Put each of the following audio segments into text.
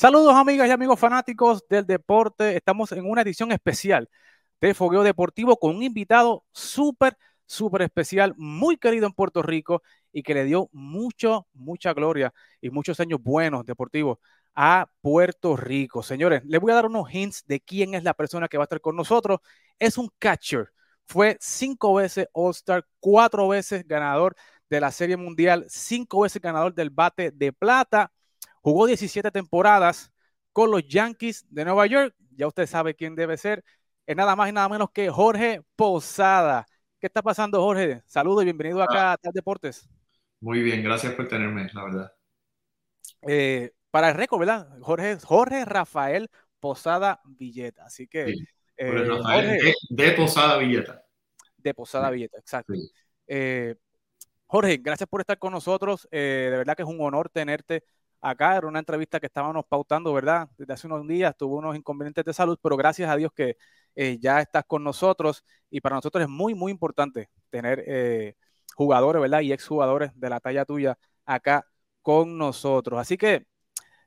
Saludos amigas y amigos fanáticos del deporte. Estamos en una edición especial de Fogueo Deportivo con un invitado súper, súper especial, muy querido en Puerto Rico y que le dio mucho, mucha gloria y muchos años buenos deportivos a Puerto Rico. Señores, les voy a dar unos hints de quién es la persona que va a estar con nosotros. Es un catcher. Fue cinco veces All-Star, cuatro veces ganador de la Serie Mundial, cinco veces ganador del bate de plata Jugó 17 temporadas con los Yankees de Nueva York. Ya usted sabe quién debe ser. Es nada más y nada menos que Jorge Posada. ¿Qué está pasando, Jorge? Saludos y bienvenido acá a Tal Deportes. Muy bien, gracias por tenerme, la verdad. Eh, para el récord, ¿verdad? Jorge, Jorge Rafael Posada Villeta. Así que. Eh, Rafael de, Posada Villeta. De Posada Villeta, exacto. Eh, Jorge, gracias por estar con nosotros. de verdad que es un honor tenerte acá. Era una entrevista que estábamos pautando, ¿verdad? Desde hace unos días tuvo unos inconvenientes de salud, pero gracias a Dios que eh, ya estás con nosotros y para nosotros es muy, muy importante tener eh, jugadores, ¿verdad? Y exjugadores de la talla tuya acá con nosotros. Así que,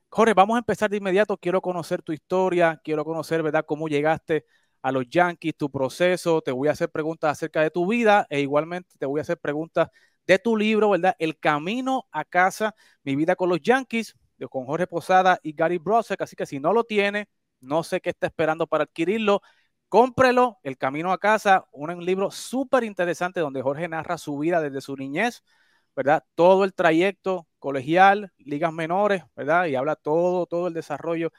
Jorge, vamos a empezar de inmediato. Quiero conocer tu historia, quiero conocer, ¿verdad?, cómo llegaste a los Yankees, tu proceso. Te voy a hacer preguntas acerca de tu vida e igualmente te voy a hacer preguntas de tu libro, ¿verdad? El camino a casa, mi vida con los Yankees, con Jorge Posada y Gary Brosek. Así que si no lo tiene, no sé qué está esperando para adquirirlo. Cómprelo, El Camino a Casa, un libro súper interesante donde Jorge narra su vida desde su niñez, ¿verdad? Todo el trayecto colegial, ligas menores, ¿verdad? Y habla todo, todo el desarrollo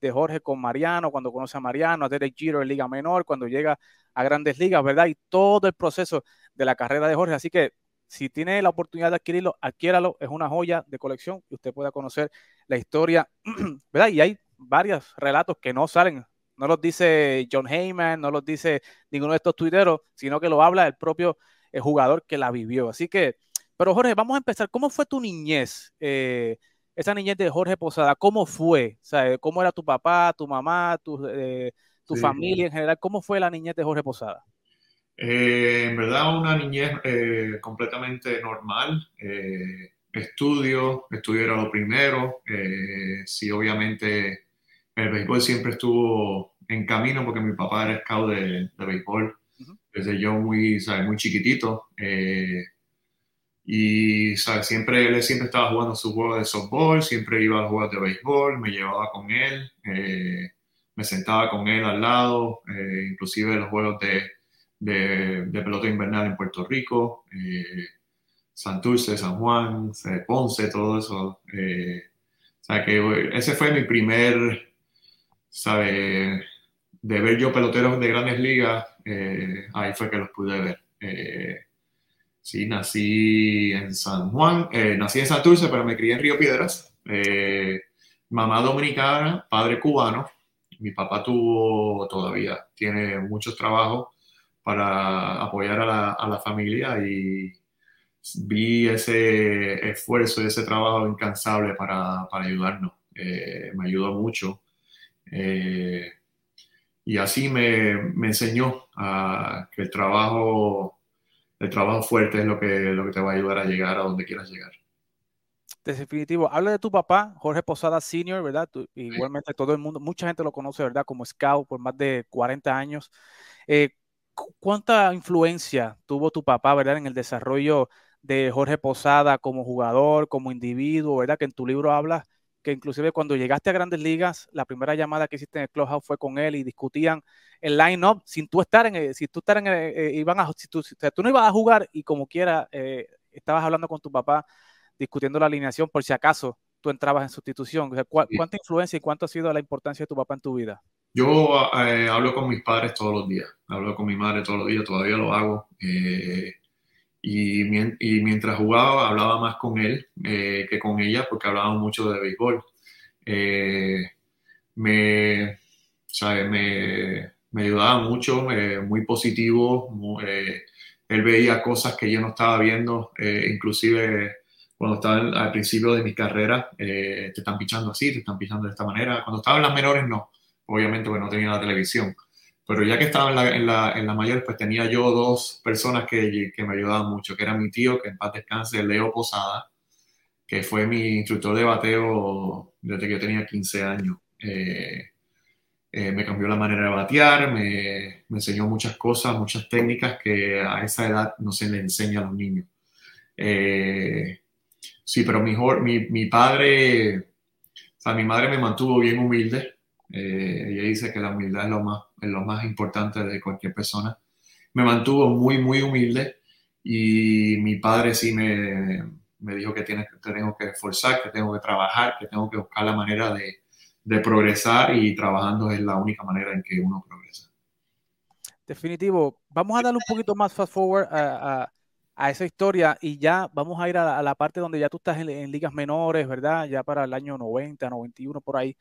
de Jorge con Mariano, cuando conoce a Mariano, a Derek Giro en Liga Menor, cuando llega a grandes ligas, ¿verdad? Y todo el proceso de la carrera de Jorge. Así que si tiene la oportunidad de adquirirlo, adquiéralo. Es una joya de colección y usted pueda conocer la historia, ¿verdad? Y hay varios relatos que no salen, no los dice John Heyman, no los dice ninguno de estos tuiteros, sino que lo habla el propio eh, jugador que la vivió. Así que, pero Jorge, vamos a empezar. ¿Cómo fue tu niñez? Eh, esa niñez de Jorge Posada, ¿cómo fue? ¿Cómo era tu papá, tu mamá, tu, eh, tu familia en general? ¿Cómo fue la niñez de Jorge Posada? Eh, en verdad, una niñez eh, completamente normal. Eh, estudio, estudio era lo primero. sí, obviamente, el béisbol siempre estuvo en camino porque mi papá era scout de, de béisbol desde yo muy, muy chiquitito. y ¿sabes? siempre él siempre estaba jugando su juego de softball, siempre iba a jugar de béisbol, me llevaba con él, me sentaba con él al lado, inclusive los juegos de de, pelota invernal en Puerto Rico, eh, Santurce, San Juan, Ponce, todo eso. Eh, o sea que ese fue mi primer, ¿sabe? De ver yo peloteros de grandes ligas, eh, ahí fue que los pude ver. sí, nací en San Juan, nací en Santurce, pero me crié en Río Piedras. mamá dominicana, padre cubano. Mi papá tuvo todavía, tiene muchos trabajos para apoyar a la, a la familia y vi ese esfuerzo y ese trabajo incansable para, para ayudarnos. Eh, me ayudó mucho. Eh, y así me, me enseñó a que el trabajo, el trabajo fuerte es lo que, lo que te va a ayudar a llegar a donde quieras llegar. Definitivo. Habla de tu papá, Jorge Posada Senior, ¿verdad? igualmente todo el mundo, mucha gente lo conoce, ¿verdad? Como scout por más de 40 años. Eh, ¿cuánta influencia tuvo tu papá, verdad, en el desarrollo de Jorge Posada como jugador, como individuo, verdad? Que en tu libro hablas que inclusive cuando llegaste a Grandes Ligas, la primera llamada que hiciste en el clubhouse fue con él y discutían el line-up sin tú estar en, si tú estar en, eh, iban a, si tú, tú, no ibas a jugar y como quiera eh, estabas hablando con tu papá discutiendo la alineación por si acaso tú entrabas en sustitución. ¿Cuánta influencia y cuánto ha sido la importancia de tu papá en tu vida? Yo eh, hablo con mis padres todos los días, hablo con mi madre todos los días, todavía lo hago. Eh, y, mientras jugaba, hablaba más con él eh, que con ella, porque hablábamos mucho de béisbol. me, ¿sabe? me, me, ayudaba mucho, muy positivo. él veía cosas que yo no estaba viendo, inclusive cuando estaba al principio de mi carrera, te están pichando así, te están pichando de esta manera. Cuando estaba en las menores, no obviamente porque no tenía la televisión. Pero ya que estaba en la, en la, en la mayor, pues tenía yo dos personas que, que, me ayudaban mucho, que era mi tío, que en paz descanse, Leo Posada, que fue mi instructor de bateo desde que yo tenía 15 años. Eh, eh, me cambió la manera de batear, me, enseñó muchas cosas, muchas técnicas que a esa edad no se le enseña a los niños. Eh, sí, pero mejor, mi, mi, padre, o sea, mi madre me mantuvo bien humilde. Ella dice que la humildad es lo, más, es lo más importante de cualquier persona. Me mantuvo muy, muy humilde y mi padre sí me, me dijo que, tiene, que tengo que esforzar, que tengo que trabajar, que tengo que buscar la manera de, de progresar y trabajando es la única manera en que uno progresa. Definitivo. Vamos a darle un poquito más fast forward a, a, esa historia y ya vamos a ir a, la parte donde ya tú estás en, ligas menores, ¿verdad? Ya para el año 90, 91, por ahí.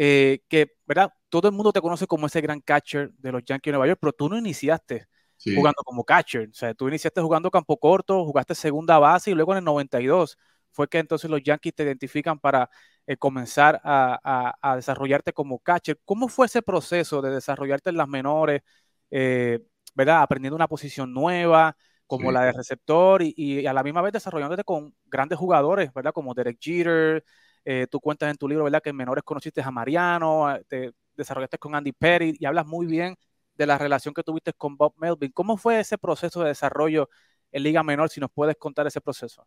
Eh, que, ¿verdad? Todo el mundo te conoce como ese gran catcher de los Yankees de Nueva York, pero tú no iniciaste jugando como catcher. O sea, tú iniciaste jugando campo corto, jugaste segunda base y luego en el 92 fue que entonces los Yankees te identifican para eh, comenzar a, desarrollarte como catcher. ¿Cómo fue ese proceso de desarrollarte en las menores, eh, ¿verdad? Aprendiendo una posición nueva como la de receptor y, a la misma vez desarrollándote con grandes jugadores, ¿verdad? Como Derek Jeter. Eh, tú cuentas en tu libro, ¿verdad? Que en menores conociste a Mariano, te desarrollaste con Andy Perry y hablas muy bien de la relación que tuviste con Bob Melvin. ¿Cómo fue ese proceso de desarrollo en Liga Menor? Si nos puedes contar ese proceso.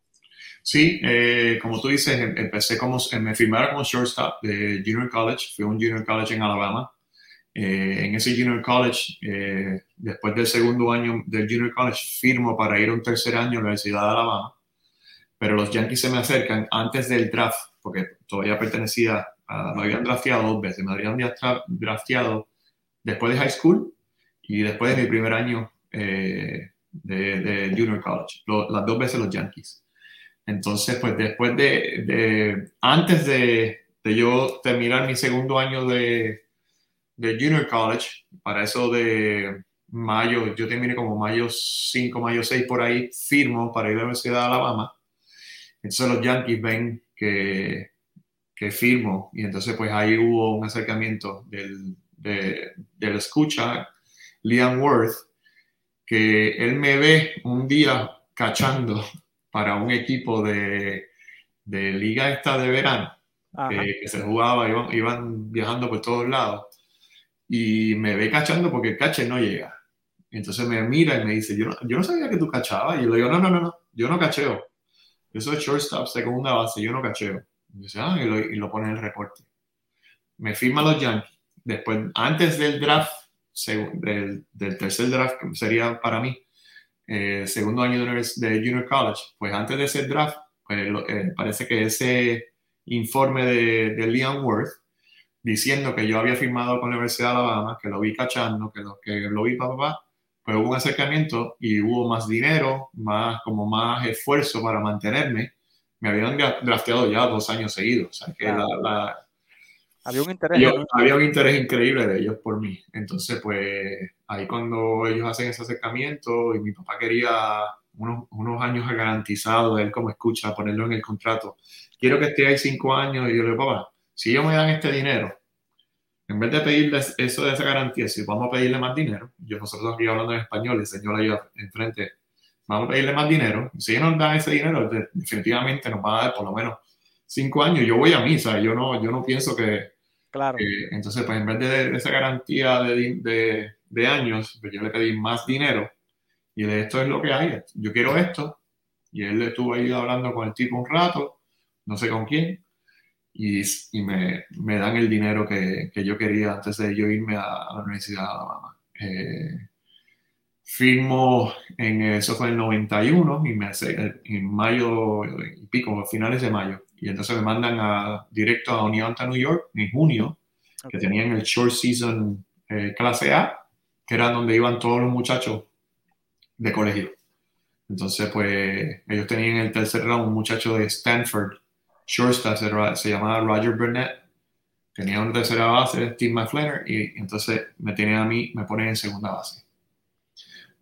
Sí, eh, como tú dices, em, empecé como, em, me firmaron como shortstop de Junior College, fui a un Junior College en Alabama. Eh, en ese Junior College, eh, después del segundo año del Junior College, firmo para ir a un tercer año a la Universidad de Alabama. Pero los Yankees se me acercan antes del draft, porque todavía pertenecía, a, me habían drafteado dos veces, me habían drafteado después de high school y después de mi primer año de, de, Junior College, las dos veces los Yankees. Entonces, pues después de, antes de, yo terminar mi segundo año de, Junior College, para eso de mayo, yo terminé como mayo 5, mayo 6 por ahí, firmo para ir a la Universidad de Alabama. Entonces los Yankees ven que, que firmo y entonces pues ahí hubo un acercamiento del, de, del escucha, Liam Worth, que él me ve un día cachando para un equipo de, de liga esta de verano, que, se jugaba, iban, iban, viajando por todos lados, y me ve cachando porque el cache no llega. Entonces me mira y me dice, yo no, yo no sabía que tú cachabas. Y yo le digo, no, no, no, no, yo no cacheo. Yo soy shortstop, segunda base, yo no cacheo. Y, dice, ah, y, lo, y pone en el reporte. Me firma los Yankees. Después, antes del draft, del, tercer draft, que sería para mí, eh, segundo año de, de, Junior College, pues antes de ese draft, pues, eh, parece que ese informe de, de Leon Worth, diciendo que yo había firmado con la Universidad de Alabama, que lo vi cachando, que lo, que lo vi papá, pues hubo un acercamiento y hubo más dinero, más, como más esfuerzo para mantenerme. Me habían drafteado ya dos años seguidos. O sea, que la, había un interés. había un interés increíble de ellos por mí. Entonces, pues ahí cuando ellos hacen ese acercamiento y mi papá quería unos, unos años garantizados, él como escucha, ponerlo en el contrato. Quiero que esté ahí cinco años y yo le digo, papá, si ellos me dan este dinero, en vez de pedirles eso de esa garantía, si vamos a pedirle más dinero, yo nosotros aquí hablando en español, el señor ahí enfrente, vamos a pedirle más dinero, si ellos nos dan ese dinero, definitivamente nos van a dar por lo menos cinco años, yo voy a misa, yo no, yo no pienso que, Claro. entonces, pues en vez de, esa garantía de, de, años, pues yo le pedí más dinero y de esto es lo que hay, yo quiero esto. Y él estuvo ahí hablando con el tipo un rato, no sé con quién, y, y me, me, dan el dinero que, que, yo quería antes de yo irme a, la Universidad de Alabama. Eh, firmo en, eso fue en el 91, y me, en mayo y pico, finales de mayo y entonces me mandan a, directo a Oneonta, New York, en junio, que tenían el Short Season eh, clase A, que era donde iban todos los muchachos de colegio. Entonces, pues, ellos tenían el tercer round un muchacho de Stanford, shortstop, se, se llamaba Roger Burnett, tenía una tercera base, Steve McFlenner, y entonces me tienen a mí, me ponen en segunda base.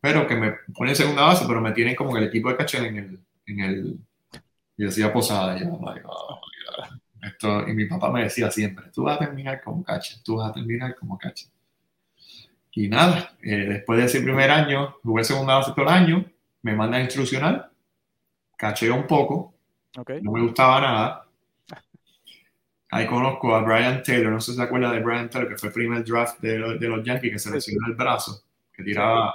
Pero que me ponen en segunda base, pero me tienen como el equipo de cachel en el, en el y decía Posada, y oh, Esto, y mi papá me decía siempre, tú vas a terminar como cacha, tú vas a terminar como cacha. Y nada, eh, después de ese primer año, jugué segunda base todo el año, me manda a instruccional, cacheo un poco, No me gustaba nada. Ahí conozco a Brian Taylor, no sé si se acuerda de Brian Taylor, que fue el primer draft de, los Yankees que se lesionó el brazo, que tiraba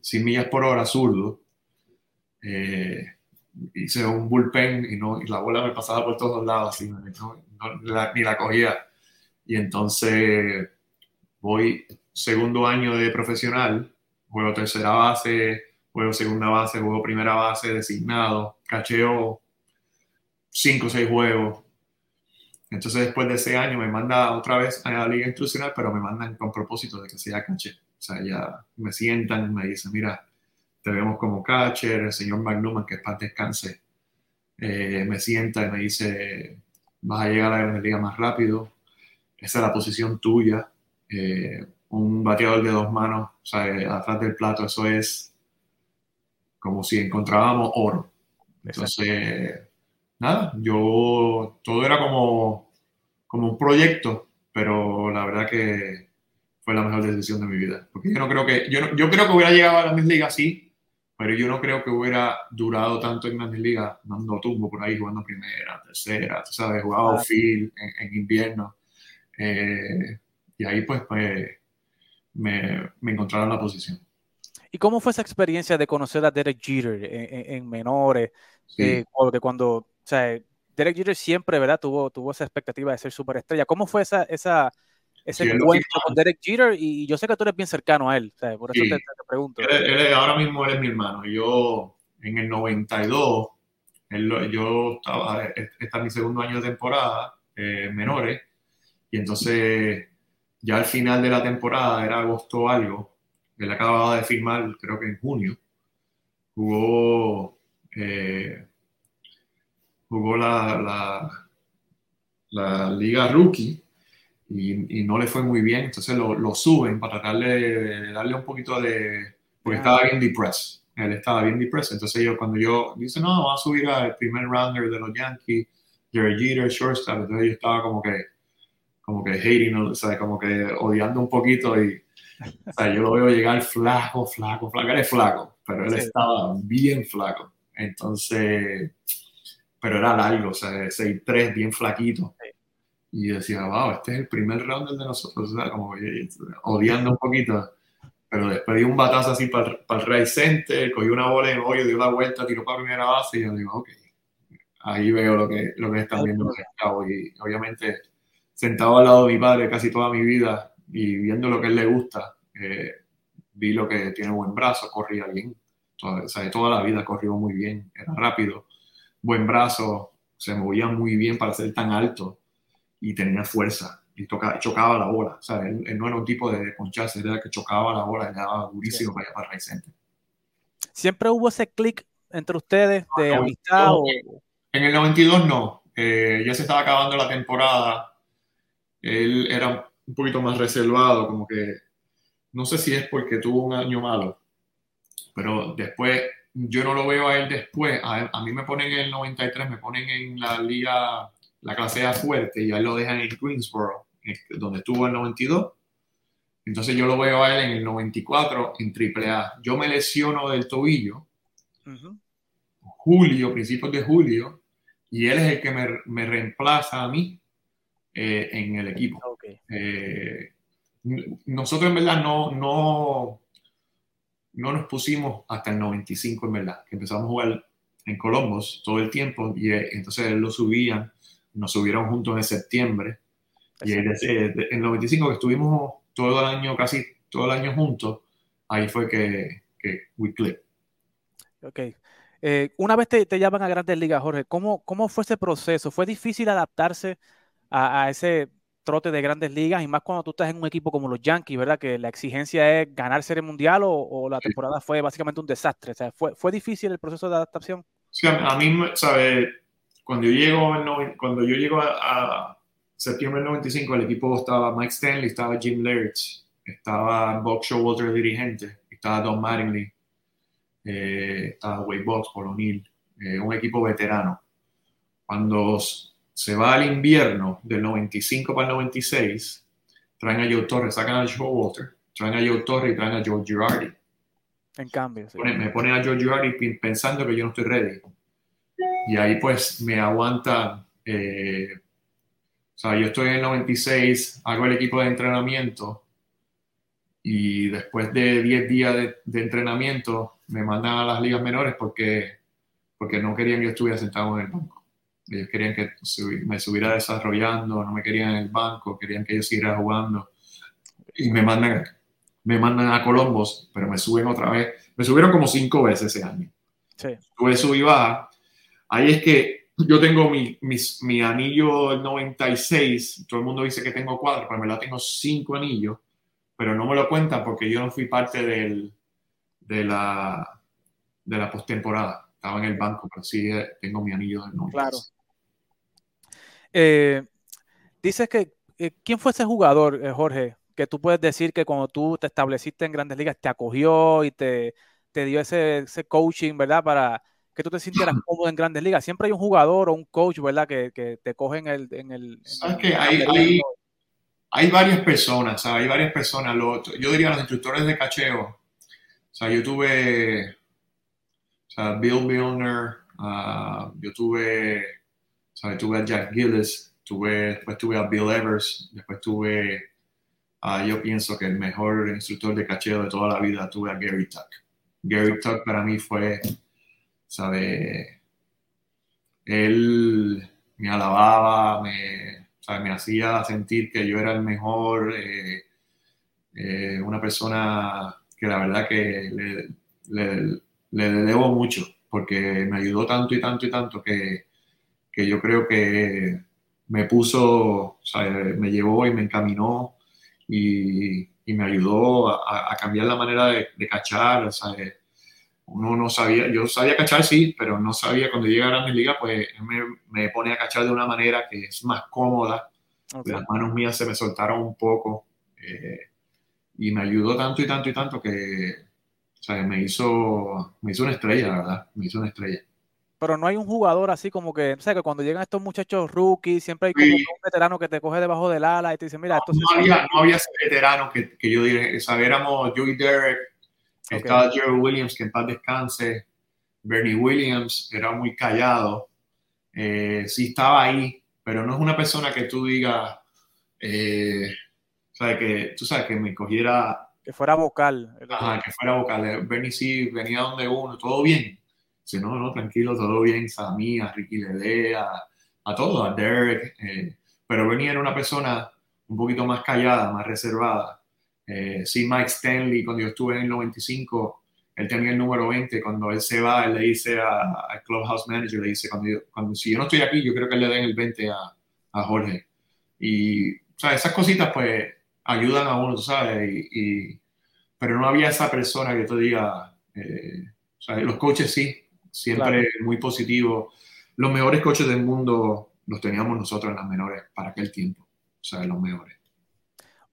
100 millas por hora zurdo. Eh, hice un bullpen y, no, y la bola me pasaba por todos lados, así, ni la cogía. Y entonces voy segundo año de profesional, juego tercera base, juego segunda base, juego primera base designado, cacheo cinco o seis juegos. Entonces después de ese año me manda otra vez a la liga instruccional, pero me mandan con propósito de que sea caché. O sea, ya me sientan, me dicen, mira, te vemos como catcher, el señor McNuman, que es para descanse, eh, me sienta y me dice, vas a llegar a la liga más rápido, esa es la posición tuya, eh, un bateador de dos manos, o sea, atrás del plato, eso es como si encontrábamos oro. Entonces, nada, yo, todo era como, como un proyecto, pero la verdad que fue la mejor decisión de mi vida. Porque yo no creo que, yo, yo creo que hubiera llegado a las ligas así, pero yo no creo que hubiera durado tanto en Grandes Ligas dando tumbo por ahí, jugando primera, tercera, tú sabes, jugaba field en, invierno. Eh, y ahí pues, pues me, me, encontraron la posición. ¿Y cómo fue esa experiencia de conocer a Derek Jeter en, menores? Eh, porque cuando, o sea, Derek Jeter siempre, ¿verdad? Tuvo, tuvo esa expectativa de ser superestrella. ¿Cómo fue esa, esa, ese encuentro con Derek Jeter y yo sé que tú eres bien cercano a él, por eso te, pregunto. ahora mismo él es mi hermano. Yo en el 92, yo estaba, este es mi segundo año de temporada, eh, menores, y entonces ya al final de la temporada, era agosto algo, él acababa de firmar, creo que en junio, jugó, eh, jugó la, la, la liga rookie y, no le fue muy bien, entonces lo, lo suben para de, darle un poquito de... porque estaba bien depressed, él estaba bien depressed, entonces yo cuando yo dice, no, vamos a subir al primer rounder de los Yankees, Jerry Jeter, shortstop, entonces yo estaba como que, como que hating, o sea, como que odiando un poquito y, o sea, yo lo veo llegar flaco, flaco, flaco, él es flaco, pero él estaba bien flaco, entonces, pero era largo, o sea, 6'3", bien flaquito y decía, wow, este es el primer round de nosotros, o sea, como odiando un poquito. Pero después un batazo así para, para el right center, cogí una bola en el hoyo, dio la vuelta, tiró para primera base y yo digo, ok, ahí veo lo que, lo que están viendo Y obviamente, sentado al lado de mi padre casi toda mi vida y viendo lo que a él le gusta, eh, vi lo que tiene buen brazo, corría bien. Toda, o sea, toda la vida corrió muy bien, era rápido, buen brazo, se movía muy bien para ser tan alto y tenía fuerza y tocaba, chocaba la bola. O sea, él, no era un tipo de poncharse, era que chocaba la bola y daba durísimo para, para el Center. ¿Siempre hubo ese clic entre ustedes de amistad? o... En el 92 no. Eh, ya se estaba acabando la temporada. Él era un poquito más reservado, como que no sé si es porque tuvo un año malo, pero después yo no lo veo a él después. A, a mí me ponen en el 93, me ponen en la liga la clase A fuerte y ahí lo dejan en Greensboro, donde estuvo el 92. Entonces yo lo veo a él en el 94 en AAA. Yo me lesiono del tobillo, julio, principios de julio, y él es el que me, me reemplaza a mí eh, en el equipo. Eh, nosotros en verdad no, no, no nos pusimos hasta el 95 en verdad, que empezamos a jugar en Columbus todo el tiempo y eh, entonces lo subían nos subieron juntos en septiembre. Y en el 95 que estuvimos todo el año, casi todo el año juntos, ahí fue que, que we clicked. Ok. Eh, una vez te, te, llaman a Grandes Ligas, Jorge, ¿cómo, ¿cómo fue ese proceso? ¿Fue difícil adaptarse a, a, ese trote de Grandes Ligas y más cuando tú estás en un equipo como los Yankees, ¿verdad? Que la exigencia es ganar Serie Mundial o, o la temporada fue básicamente un desastre. O sea, ¿fue, ¿fue difícil el proceso de adaptación? Sí, a mí, ¿sabes? Cuando yo llego, cuando yo llego a, septiembre del 95, el equipo estaba Mike Stanley, estaba Jim Laird, estaba Bob Showalter dirigente, estaba Don Mattingly, eh, estaba Wade Box, Paul O'Neill, eh, un equipo veterano. Cuando se va al invierno del 95 para el 96, traen a Joe Torres, sacan a Showalter, traen a Joe Torres y traen a Joe Girardi. En cambio, me ponen a Joe Girardi pensando que yo no estoy ready y ahí pues me aguanta, eh, o sea, yo estoy en el 96, hago el equipo de entrenamiento y después de 10 días de, entrenamiento me mandan a las ligas menores porque, porque no querían que yo estuviera sentado en el banco. Ellos querían que me estuviera desarrollando, no me querían en el banco, querían que yo siguiera jugando. Y me mandan, me mandan a Colombos, pero me suben otra vez. Me subieron como cinco veces ese año. Sí. Tuve sub y baja. Ahí es que yo tengo mi, mi, anillo 96. Todo el mundo dice que tengo cuatro, pero me la tengo cinco anillos pero no me lo cuentan porque yo no fui parte del, de la, de la postemporada. Estaba en el banco, pero sí eh, tengo mi anillo de nombre. Claro. Eh, dices que, eh, ¿quién fue ese jugador, Jorge? Que tú puedes decir que cuando tú te estableciste en Grandes Ligas te acogió y te, te dio ese, ese, coaching, ¿verdad? Para que tú te sintieras cómodo en Grandes Ligas. Siempre hay un jugador o un coach, ¿verdad? Que, que te coge en el... En el ¿Sabes que hay, hay, hay varias personas, hay varias personas. yo diría los instructores de cacheo. O sea, yo tuve o sea, Bill Milner, uh, yo tuve, sea, tuve a Jack Gillis, tuve, después tuve a Bill Evers, después tuve, uh, yo pienso que el mejor instructor de cacheo de toda la vida tuve a Gary Tuck. Gary Tuck para mí fue, ¿sabe? Él me alababa, me, me hacía sentir que yo era el mejor, eh, eh, una persona que la verdad que le, debo mucho, porque me ayudó tanto y tanto y tanto que, yo creo que me puso, me llevó y me encaminó y, me ayudó a, cambiar la manera de, cachar, uno no sabía, yo sabía cachar sí, pero no sabía cuando llega a Grandes Ligas, pues me, me, pone a cachar de una manera que es más cómoda. Las manos mías se me soltaron un poco eh, y me ayudó tanto y tanto y tanto que o sea, me, hizo, me hizo una estrella, ¿verdad? Me hizo una estrella. Pero no hay un jugador así como que, o sea, que cuando llegan estos muchachos rookies, siempre hay como un veterano que te coge debajo del ala y te dice, mira, esto no, había, no había ese veterano que, que yo diría, o sea, éramos Joey Derek, estaba Jerry Williams, que en paz descanse. Bernie Williams era muy callado. Eh, sí estaba ahí, pero no es una persona que tú digas, eh, sabes, que tú sabes que me cogiera. Que fuera vocal. Ajá, que fuera vocal. Eh, Bernie sí venía donde uno, todo bien. Dice, no, no, tranquilo, todo bien. Mí, a Ricky Lede, a, a todos, a Derek. Eh, pero Bernie era una persona un poquito más callada, más reservada. Eh, sí, Mike Stanley, cuando yo estuve en el 95, él tenía el número 20. Cuando él se va, él le dice al Clubhouse Manager, le dice, cuando, cuando si yo no estoy aquí, yo creo que le den el 20 a, a Jorge. Y, o sea, esas cositas, pues, ayudan a uno, sabes, y, pero no había esa persona que te diga, eh, o sea, los coaches sí, siempre muy positivos. Los mejores coaches del mundo los teníamos nosotros en las menores para aquel tiempo, o sea, los mejores.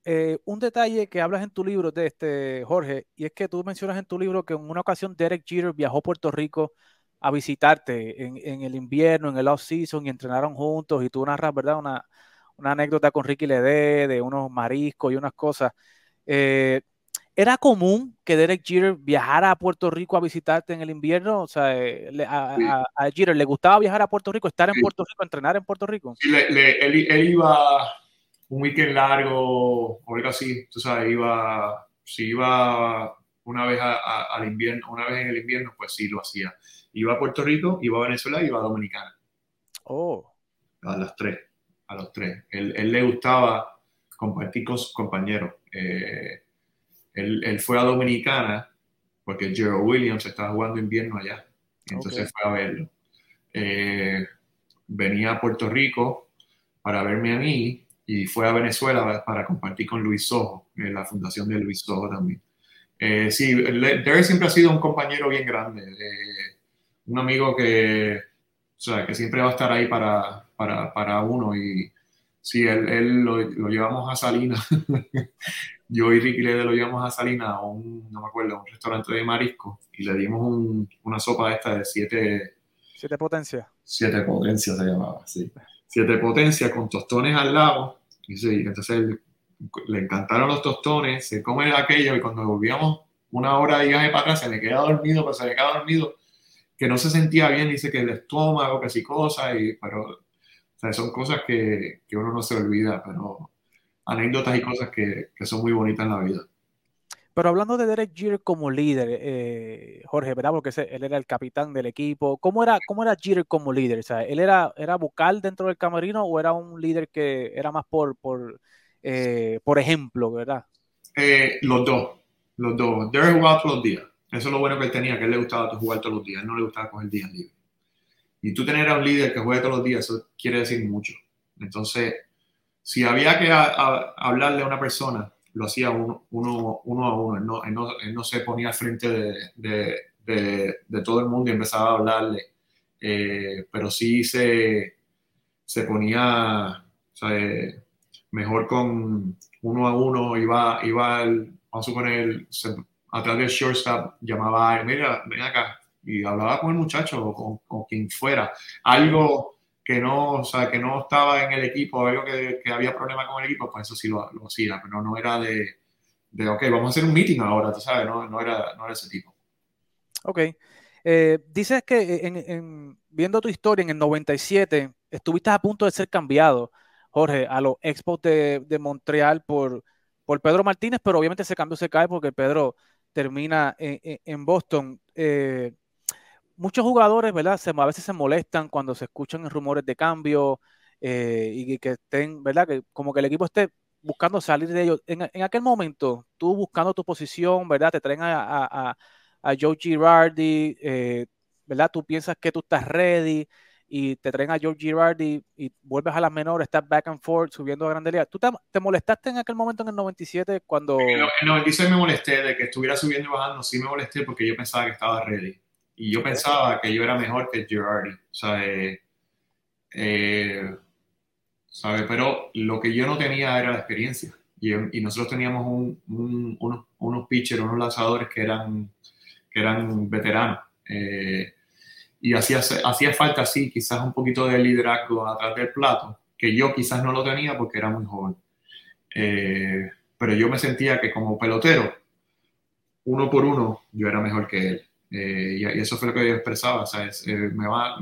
Eh, un detalle que hablas en tu libro, de este, Jorge, y es que tú mencionas en tu libro que en una ocasión Derek Jeter viajó a Puerto Rico a visitarte en, el invierno, en el off-season, y entrenaron juntos, y tú narras, ¿verdad? Una, anécdota con Ricky Ledé de unos mariscos y unas cosas. Eh, ¿Era común que Derek Jeter viajara a Puerto Rico a visitarte en el invierno? O sea, eh, a, Jeter le gustaba viajar a Puerto Rico, estar en Puerto Rico, entrenar en Puerto Rico. Sí, él, iba un weekend largo o algo así, tú sabes, iba, si iba una vez al invierno, una vez en el invierno, pues sí lo hacía. Iba a Puerto Rico, iba a Venezuela, iba a Dominicana. Oh. A los tres, a los tres. Él, él le gustaba compartir con sus compañeros. Eh, él, él, fue a Dominicana porque Gerald Williams estaba jugando invierno allá. Entonces fue a verlo. Eh, venía a Puerto Rico para verme a mí y fue a Venezuela para compartir con Luis Sojo, en la fundación de Luis Sojo también. Eh, sí, Derek siempre ha sido un compañero bien grande, eh, un amigo que, o sea, que siempre va a estar ahí para, para, para uno y sí, él, él lo, lo, llevamos a Salinas, yo y Ricky le lo llevamos a Salinas a un, no me acuerdo, un restaurante de marisco y le dimos un, una sopa de esta de siete... Siete potencias. Siete potencias se llamaba, sí siete potencias con tostones al lado. Y sí, entonces le encantaron los tostones, se come aquello y cuando volvíamos una hora de viaje para atrás se le queda dormido, pero se le queda dormido que no se sentía bien, dice que el estómago, que sí cosas, y, pero son cosas que, que, uno no se olvida, pero anécdotas y cosas que, que, son muy bonitas en la vida. Pero hablando de Derek Jeter como líder, eh, Jorge, ¿verdad? Porque él era el capitán del equipo. ¿Cómo era, cómo era Jeter como líder? O sea, ¿él era, era vocal dentro del camerino o era un líder que era más por, por, eh, por ejemplo, verdad? Eh, los dos, los dos. Derek jugaba todos los días. Eso es lo bueno que él tenía, que él le gustaba jugar todos los días. él no le gustaba coger días libres. Y tú tener a un líder que juegue todos los días, eso quiere decir mucho. Entonces, si había que hablarle a una persona, lo hacía uno, a uno. Él no, no, se ponía frente de, de, todo el mundo y empezaba a hablarle. Eh, pero sí se, se ponía mejor con uno a uno, iba, iba el, vamos a suponer, a través del shortstop, llamaba a él, mira, ven acá, y hablaba con el muchacho o con, con, quien fuera. Algo que no, o sea, que no estaba en el equipo, algo que, que había problema con el equipo, pues eso sí lo, lo, hacía, pero no era de, de, ok, vamos a hacer un meeting ahora, tú sabes, no, no, era, no era ese tipo. Ok. Eh, dices que en, en, viendo tu historia en el 97, estuviste a punto de ser cambiado, Jorge, a los Expos de, de Montreal por, por Pedro Martínez, pero obviamente ese cambio se cae porque Pedro termina en, en Boston. Eh, muchos jugadores, ¿verdad? Se, a veces se molestan cuando se escuchan rumores de cambio eh, y que estén, ¿verdad? Que como que el equipo esté buscando salir de ellos. En, en aquel momento, tú buscando tu posición, ¿verdad? Te traen a, a, a Joe Girardi, eh, ¿verdad? Tú piensas que tú estás ready y te traen a George Girardi y, vuelves a las menores, estás back and forth subiendo a Grande Liga. ¿Tú te, molestaste en aquel momento en el 97 cuando...? En el 96 me molesté de que estuviera subiendo y bajando, sí me molesté porque yo pensaba que estaba ready. Y yo pensaba que yo era mejor que Girardi. Sea, eh. Pero lo que yo no tenía era la experiencia. Y, nosotros teníamos un, unos, unos pitchers, unos lanzadores que eran, que eran veteranos. Eh, y hacía, hacía falta, sí, quizás un poquito de liderazgo atrás del plato, que yo quizás no lo tenía porque era muy joven. Eh, pero yo me sentía que como pelotero, uno por uno, yo era mejor que él. Eh, y, eso fue lo que yo expresaba, ¿sabes? Eh, me va,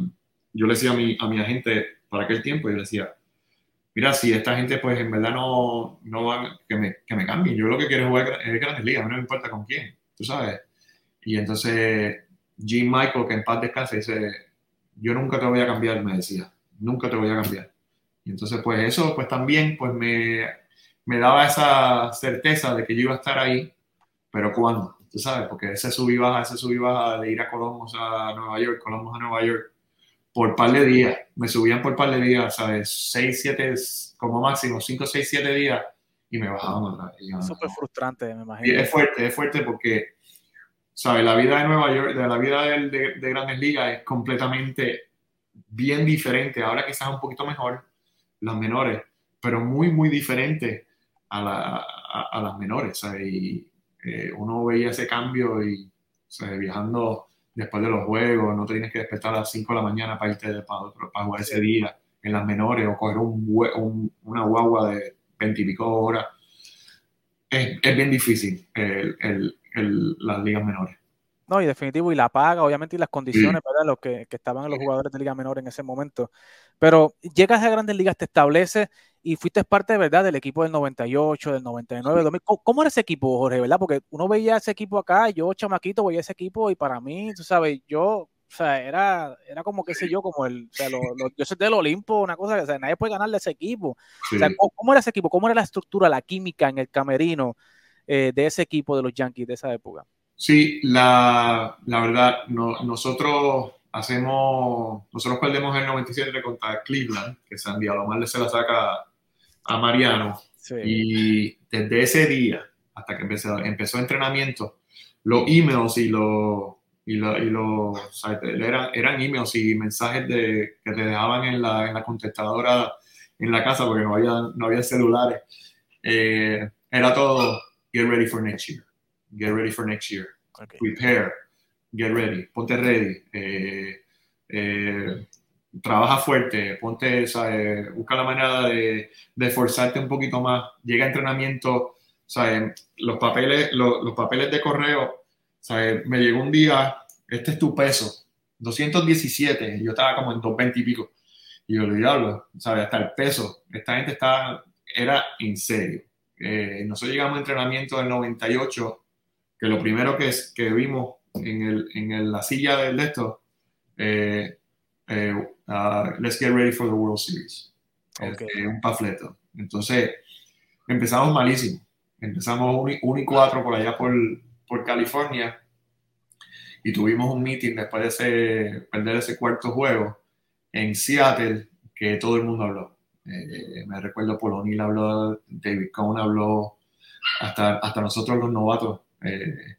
yo le decía a mi, a mi agente para aquel tiempo, yo le decía, mira, si esta gente pues en verdad no, no va, que me, que me cambien, yo lo que quiero es jugar en grandes ligas, no me importa con quién, tú sabes. Y entonces Jim Michael, que en paz descanse, dice, yo nunca te voy a cambiar, me decía, nunca te voy a cambiar. Y entonces, pues eso, pues también, pues me, me daba esa certeza de que yo iba a estar ahí, pero ¿cuándo? Tú sabes, porque ese sub y baja, ese sub y baja de ir a Columbus a Nueva York, Columbus a Nueva York, por par de días, me subían por par de días, ¿sabes? Seis, siete, como máximo, cinco, seis, siete días, y me bajaban otra vez. Súper frustrante, me imagino. Y es fuerte, es fuerte porque ¿sabes? La vida de Nueva York, de la vida de, de, Grandes Ligas es completamente bien diferente. Ahora quizás un poquito mejor, las menores, pero muy, muy diferente a, la, a, las menores, ¿sabes? Y eh, uno veía ese cambio y. Viajando después de los juegos, no tienes que despertar a las 5 de la mañana para irte para, para jugar ese día en las menores o coger un, una guagua de 20 y pico horas. Es, es bien difícil el, el, las ligas menores. No, y definitivo, y la paga, obviamente, y las condiciones para los que, que, estaban los jugadores de Liga Menor en ese momento. Pero llegas a grandes ligas, te estableces y fuiste parte, ¿verdad?, del equipo del 98, del 99, 2000. ¿Cómo, era ese equipo, Jorge, verdad? Porque uno veía ese equipo acá, yo, chamaquito, veía ese equipo y para mí, tú sabes, yo, o sea, era, era como, qué sé yo, como el, o sea, lo, yo soy del Olimpo, una cosa, o sea, nadie puede ganarle a ese equipo. O sea, ¿cómo, era ese equipo? ¿Cómo era la estructura, la química en el camerino? Eh, de ese equipo de los Yankees de esa época. Sí, la, la verdad, nosotros hacemos, nosotros perdemos el 97 contra Cleveland, que Sandy Alomar se la saca a Mariano. Y desde ese día hasta que empezó, empezó entrenamiento, los emails y los y, lo, y los, eran, eran emails y mensajes de, que te dejaban en la, en la contestadora en la casa porque no había, no había celulares. Eh, era todo get ready for next year. Get ready for next year. Prepare. Get ready. Ponte ready. Eh, eh, trabaja fuerte. Ponte, busca la manera de, de forzarte un poquito más. Llega a entrenamiento. Los, papeles, los, papeles de correo. Me llegó un día, este es tu peso. 217, yo estaba como en 220 y pico. Y yo le diablo, ¿sabes? Hasta el peso. Esta gente estaba, era en serio. Eh, nosotros llegamos a entrenamiento del 98, que lo primero que, que vimos en, el, en la silla del de esto, eh, eh, uh, let's get ready for the World Series. Este, un pafleto. Entonces, empezamos malísimo. Empezamos 1 y 4 por allá por, por California y tuvimos un meeting después de ese, perder ese cuarto juego en Seattle que todo el mundo habló. Eh, me recuerdo Polonil habló, David Cohn habló, hasta, hasta nosotros los novatos. Eh,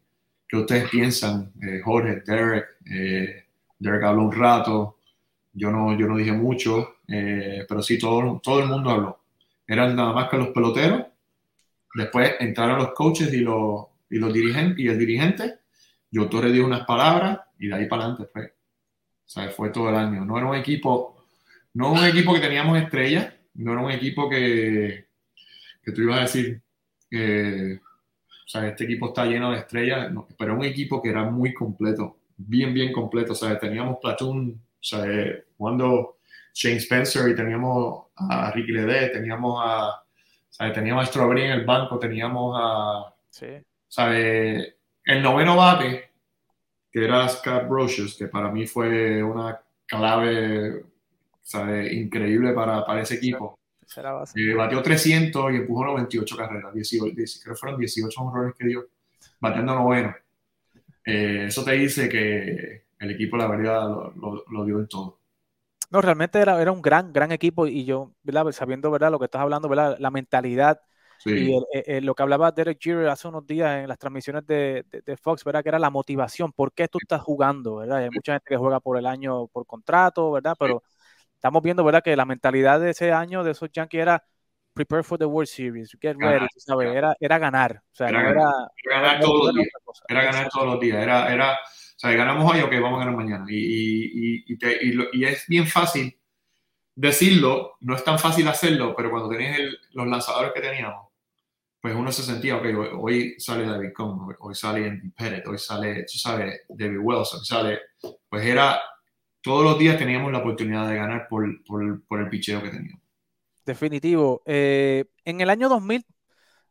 ¿Qué ustedes piensan? Eh, Jorge, Derek, Derek habló un rato, yo no, yo no dije mucho, pero sí, todo, todo el mundo habló. Eran nada más que los peloteros, después entraron los coaches y los, y los dirigentes y el dirigente yo le dijo unas palabras y de ahí para adelante fue. Sea, fue todo el año. No era un equipo, no un equipo que teníamos estrellas, no era un equipo que, que tú ibas a decir, que o sea, este equipo está lleno de estrellas, pero un equipo que era muy completo, bien, bien completo. O sea, teníamos Platoon, o sea, jugando Shane Spencer y teníamos a Ricky Ledé, teníamos a, o sea, teníamos a Strawberry en el banco, teníamos a, sí. o sea, el noveno bate, que era Scott Brocious, que para mí fue una clave increíble para, para ese equipo. Eh, batió 300 y empujó 98 carreras, 18, creo que fueron 18 honrones que dio, batiendo noveno. Eh, eso te dice que el equipo, la verdad, lo, lo, dio en todo. No, realmente era, era un gran, gran equipo y yo, ¿verdad? sabiendo ¿verdad? lo que estás hablando, ¿verdad? la mentalidad y lo que hablaba Derek Jeter hace unos días en las transmisiones de, de, Fox, ¿verdad? Que era la motivación. ¿Por qué tú estás jugando? ¿verdad? Hay mucha gente que juega por el año por contrato, ¿verdad? Pero estamos viendo, ¿verdad? Que la mentalidad de ese año de esos Yankees era prepare for the World Series, get ready, ¿sabes? Era, era ganar. O sea, era, era, ganar todos los días. Era ganar todos los días. Era, era, o sea, ganamos hoy, ok, vamos a ganar mañana. Y, y, y, y, es bien fácil decirlo, no es tan fácil hacerlo, pero cuando tenés los lanzadores que teníamos, pues uno se sentía, ok, hoy, sale David Cohn, hoy, sale Andy Pettit, hoy sale, tú sabes, David Wilson, sale, pues era, todos los días teníamos la oportunidad de ganar por, por, por el picheo que teníamos. Definitivo. Eh, en el año 2000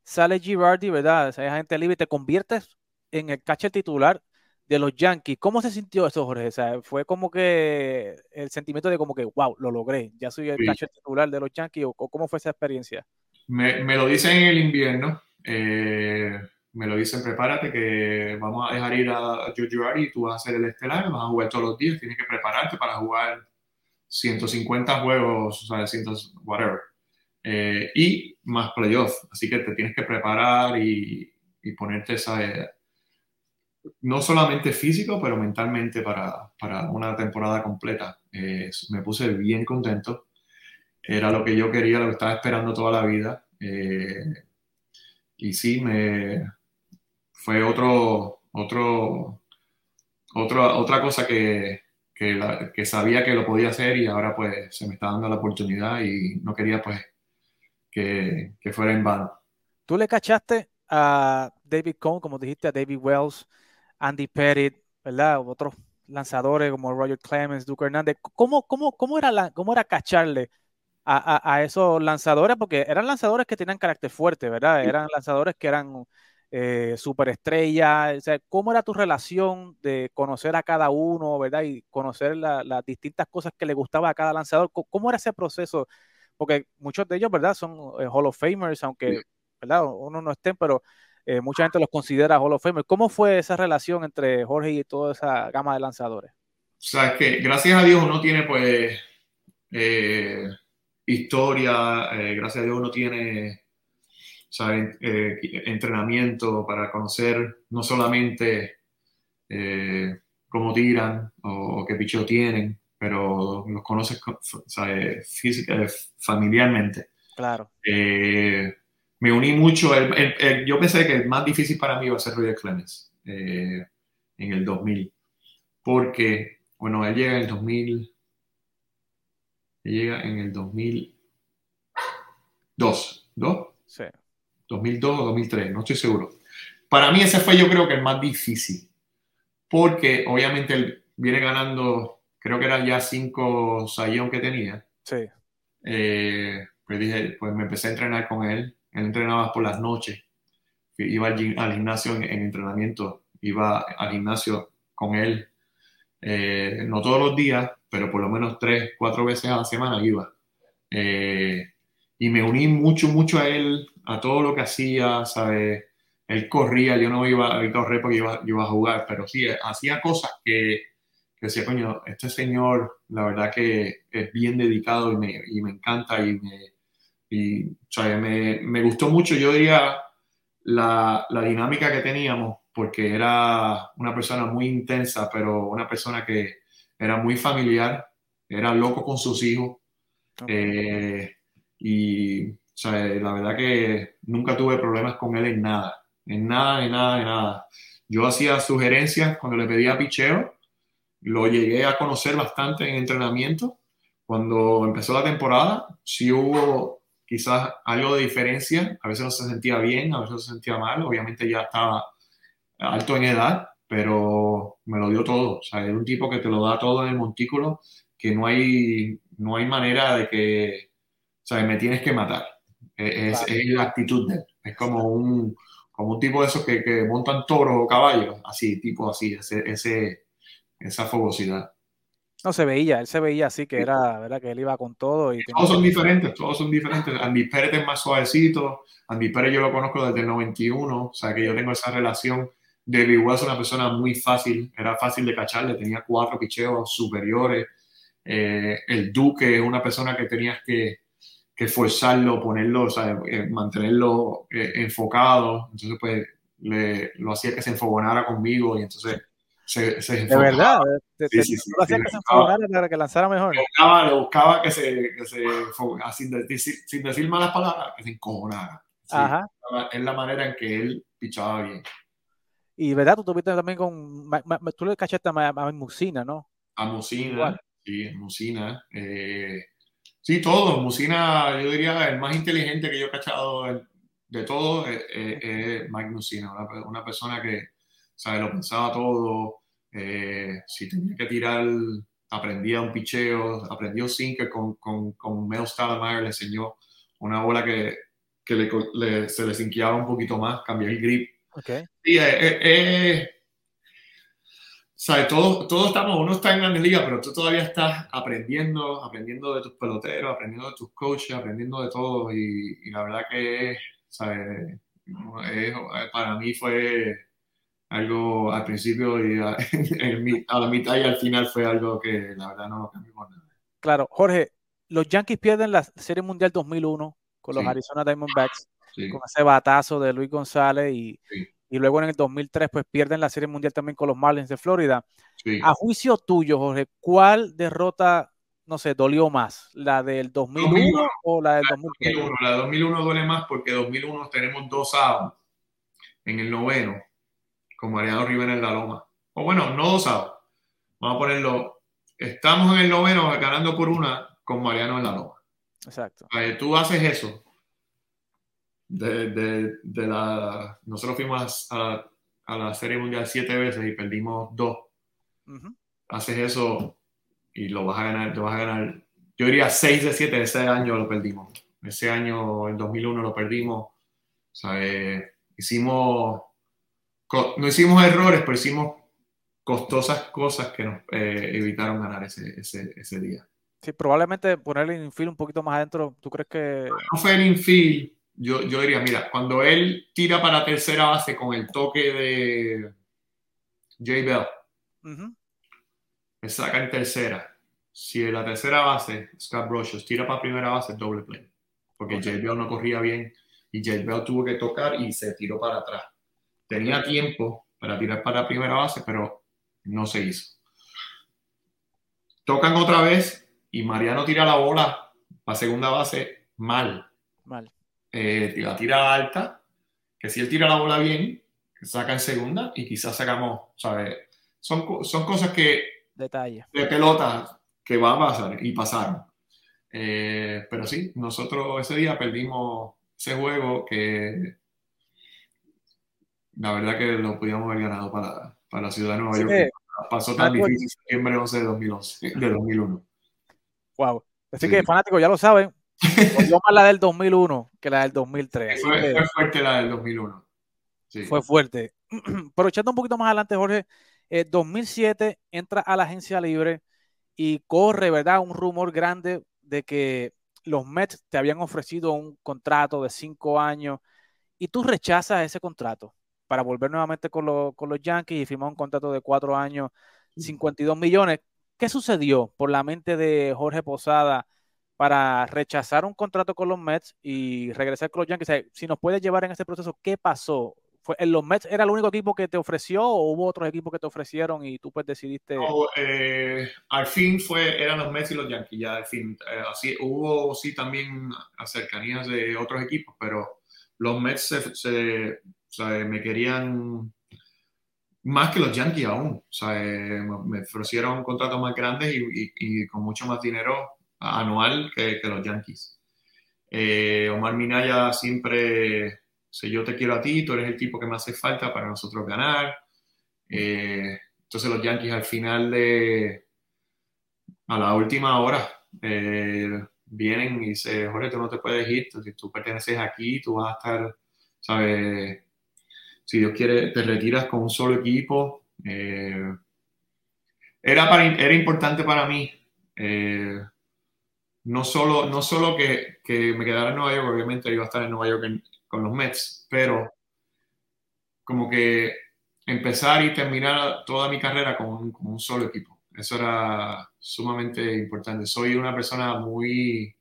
sale Girardi, ¿verdad? Esa gente libre, te conviertes en el catcher titular de los Yankees. ¿Cómo se sintió eso, Jorge? O sea, fue como que el sentimiento de como que, wow, lo logré, ya soy el catcher titular de los Yankees, o cómo fue esa experiencia? Me, me, lo dicen en el invierno. Eh, me lo dicen, prepárate que vamos a dejar ir a Joe y tú vas a hacer el estelar, vas a jugar todos los días, tienes que prepararte para jugar 150 juegos, o sea, 100, whatever. Eh, y más playoff. Así que te tienes que preparar y, y ponerte esa, no solamente físico, pero mentalmente para, para una temporada completa. Eh, me puse bien contento era lo que yo quería, lo que estaba esperando toda la vida. Eh, y sí, me fue otro, otro, otro otra cosa que, que, sabía que lo podía hacer y ahora pues se me está dando la oportunidad y no quería pues que, que fuera en vano. Tú le cachaste a David Cohn, como dijiste, a David Wells, Andy Pettit, ¿verdad? Otros lanzadores como Roger Clemens, Duke Hernández. ¿Cómo, cómo, cómo, era, la, cómo era cacharle a, esos lanzadores, porque eran lanzadores que tenían carácter fuerte, ¿verdad? Eran lanzadores que eran eh, superestrellas. O sea, ¿Cómo era tu relación de conocer a cada uno, ¿verdad? Y conocer las distintas cosas que le gustaba a cada lanzador. ¿Cómo, era ese proceso? Porque muchos de ellos, ¿verdad? Son eh, Hall of Famers, aunque, ¿verdad? Uno no estén, pero eh, mucha gente los considera Hall of Famers. ¿Cómo fue esa relación entre Jorge y toda esa gama de lanzadores? O sea, es que gracias a Dios uno tiene, pues, historia, gracias a Dios uno tiene eh, entrenamiento para conocer no solamente eh, cómo tiran o, qué picheo tienen, pero los conoces física, familiarmente. Claro. me uní mucho, yo pensé que el más difícil para mí iba a ser Roger Clemens en el 2000, porque, bueno, él llega en el 2000 llega en el 2002. ¿2? Sí. 2002 o 2003, no estoy seguro. Para mí ese fue yo creo que el más difícil, porque obviamente viene ganando, creo que eran ya cinco sayón que tenía. Sí. Eh, pues dije, pues me empecé a entrenar con él. Él entrenaba por las noches. Iba al, gimnasio en, entrenamiento, iba al gimnasio con él. Eh, no todos los días, pero por lo menos tres, cuatro veces a la semana iba. Eh, y me uní mucho, mucho a él, a todo lo que hacía, ¿sabes? Él corría, yo no iba a correr porque iba, iba a jugar, pero sí, hacía cosas que, que decía, coño, este señor, la verdad que es bien dedicado y me, y me encanta y, me, y, me, me, gustó mucho, yo diría, la, la, dinámica que teníamos, porque era una persona muy intensa, pero una persona que era muy familiar, era loco con sus hijos. Eh, y o sea, la verdad que nunca tuve problemas con él en nada, en nada, en nada, en nada. Yo hacía sugerencias cuando le pedía picheo, lo llegué a conocer bastante en entrenamiento. Cuando empezó la temporada, sí hubo quizás algo de diferencia, a veces no se sentía bien, a veces no se sentía mal, obviamente ya estaba alto en edad, pero me lo dio todo, o sea, era un tipo que te lo da todo en el montículo, que no hay, no hay manera de que, o sea, me tienes que matar. Es, es, la actitud de él. Es como un, como un tipo de esos que, que montan toros o caballos, así, tipo así, ese, ese, esa fogosidad. No se veía, él se veía así que era, ¿verdad? Que él iba con todo. Y todos son diferentes, todos son diferentes. Andy Pérez es más suavecito. Andy Pérez yo lo conozco desde el 91, o sea que yo tengo esa relación. David Wells es una persona muy fácil, era fácil de cacharle, tenía cuatro picheos superiores. Eh, el Duque es una persona que tenías que, que forzarlo, ponerlo, o sea, eh, mantenerlo eh, enfocado. Entonces, pues, le, lo hacía que se enfogonara conmigo y entonces se, se De verdad, te, sí, sí, lo hacía que se enfocara para que lanzara mejor. Le buscaba, le buscaba que se, que se sin, decir, sin decir malas palabras, que se encojonara. Ajá. Es la manera en que él pichaba bien. Y verdad, tú tuviste también con. Tú le cachaste a, a Musina, ¿no? A Musina, sí, Musina. Eh, Sí, todo. Musina, yo diría, el más inteligente que yo he cachado de todo es, Mike Musina, una, persona que sabe, lo pensaba todo. Eh, si tenía que tirar, aprendía un picheo, aprendió sinker con, con, con Mel Stallmeyer, le enseñó una bola que, que le, se le sinqueaba un poquito más, cambió el grip. Okay. Sí, es, ¿sabes? Todos, todos estamos, uno está en la liga, pero tú todavía estás aprendiendo, aprendiendo de tus peloteros, aprendiendo de tus coaches, aprendiendo de todo. Y, la verdad que, ¿sabes? para mí fue algo al principio y a, la mitad y al final fue algo que la verdad no lo cambió nada. Claro, Jorge, los Yankees pierden la Serie Mundial 2001 con los Arizona Diamondbacks, con ese batazo de Luis González y, y luego en el 2003 pues pierden la Serie Mundial también con los Marlins de Florida. A juicio tuyo, Jorge, ¿cuál derrota, no sé, dolió más? ¿La del 2001, o la del 2003? La del 2001 duele más porque 2001 tenemos dos outs en el noveno con Mariano Rivera en la loma. O bueno, no dos outs. Vamos a ponerlo. Estamos en el noveno ganando por una con Mariano en la loma. Exacto. tú haces eso de, de, la... Nosotros fuimos a, a, la Serie Mundial siete veces y perdimos dos. Haces eso y lo vas a ganar, vas a ganar. Yo diría seis de siete, ese año lo perdimos. Ese año, en 2001, lo perdimos. O hicimos, no hicimos errores, pero hicimos costosas cosas que nos eh, evitaron ganar ese, ese, ese, día. Sí, probablemente poner el infield un poquito más adentro, ¿tú crees que...? No fue el infield, yo, yo diría, mira, cuando él tira para tercera base con el toque de J. Bell, me saca en tercera. Si en la tercera base, Scott Brocious tira para primera base, doble play. Porque J. Bell no corría bien y J. Bell tuvo que tocar y se tiró para atrás. Tenía tiempo para tirar para primera base, pero no se hizo. Tocan otra vez y Mariano tira la bola para segunda base mal. Mal eh, la tira alta, que si él tira la bola bien, saca en segunda y quizás sacamos, ¿sabes? Son, son cosas que... Detalle. De pelota que va a pasar y pasaron. Eh, pero sí, nosotros ese día perdimos ese juego que la verdad que lo podíamos haber ganado para, para la ciudad de Nueva York. pasó tan difícil septiembre 11 de 2011, de 2001. Wow. Así que fanáticos ya lo saben, yo más la del 2001 que la del 2003. Fue, fue, fuerte la del 2001. Sí. Fue fuerte. Pero echando un poquito más adelante, Jorge, eh, 2007 entra a la agencia libre y corre, ¿verdad? Un rumor grande de que los Mets te habían ofrecido un contrato de cinco años y tú rechazas ese contrato para volver nuevamente con, con los Yankees y firmar un contrato de cuatro años, 52 millones. ¿Qué sucedió por la mente de Jorge Posada para rechazar un contrato con los Mets y regresar con los Yankees? si nos puedes llevar en este proceso, ¿qué pasó? ¿Fue, ¿Los Mets era el único equipo que te ofreció o hubo otros equipos que te ofrecieron y tú pues decidiste? Eh, al fin fue, eran los Mets y los Yankees, ya al fin. Eh, así, hubo sí también cercanías de otros equipos, pero los Mets se, me querían más que los Yankees aún. O sea, eh, me ofrecieron contratos más grandes y, con mucho más dinero anual que, los Yankees. Omar Minaya siempre si yo te quiero a ti, tú eres el tipo que me hace falta para nosotros ganar. Eh, entonces los Yankees al final de, a la última hora, eh, vienen y dicen, Jorge, tú no te puedes ir, si tú perteneces aquí, tú vas a estar, ¿sabes? Si Dios quiere, te retiras con un solo equipo. Eh, era, era importante para mí, no solo, no solo que, que, me quedara en Nueva York, obviamente iba a estar en Nueva York en, con los Mets, pero como que empezar y terminar toda mi carrera con, un solo equipo. Eso era sumamente importante. Soy una persona muy...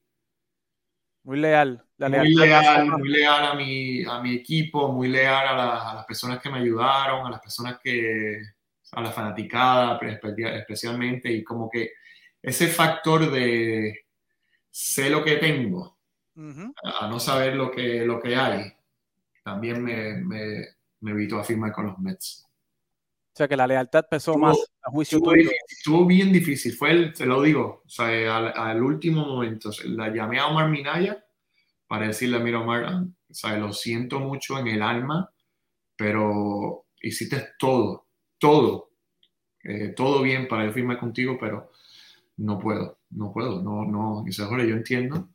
Muy leal. muy leal, muy leal a mi, a mi equipo, muy leal a, las personas que me ayudaron, a las personas que... a la fanaticada especialmente, y como que ese factor de sé lo que tengo, a no saber lo que, lo que hay, también me, me, me evitó a firmar con los Mets. O sea que la lealtad pesó más a juicio estuvo, estuvo bien difícil, fue el, te lo digo, o sea, al, al, último momento, la llamé a Omar Minaya para decirle, mira Omar, o sea, lo siento mucho en el alma, pero hiciste todo, todo, eh, todo bien para ir firmar contigo, pero no puedo, no puedo, no, no, dice, Jorge, yo entiendo,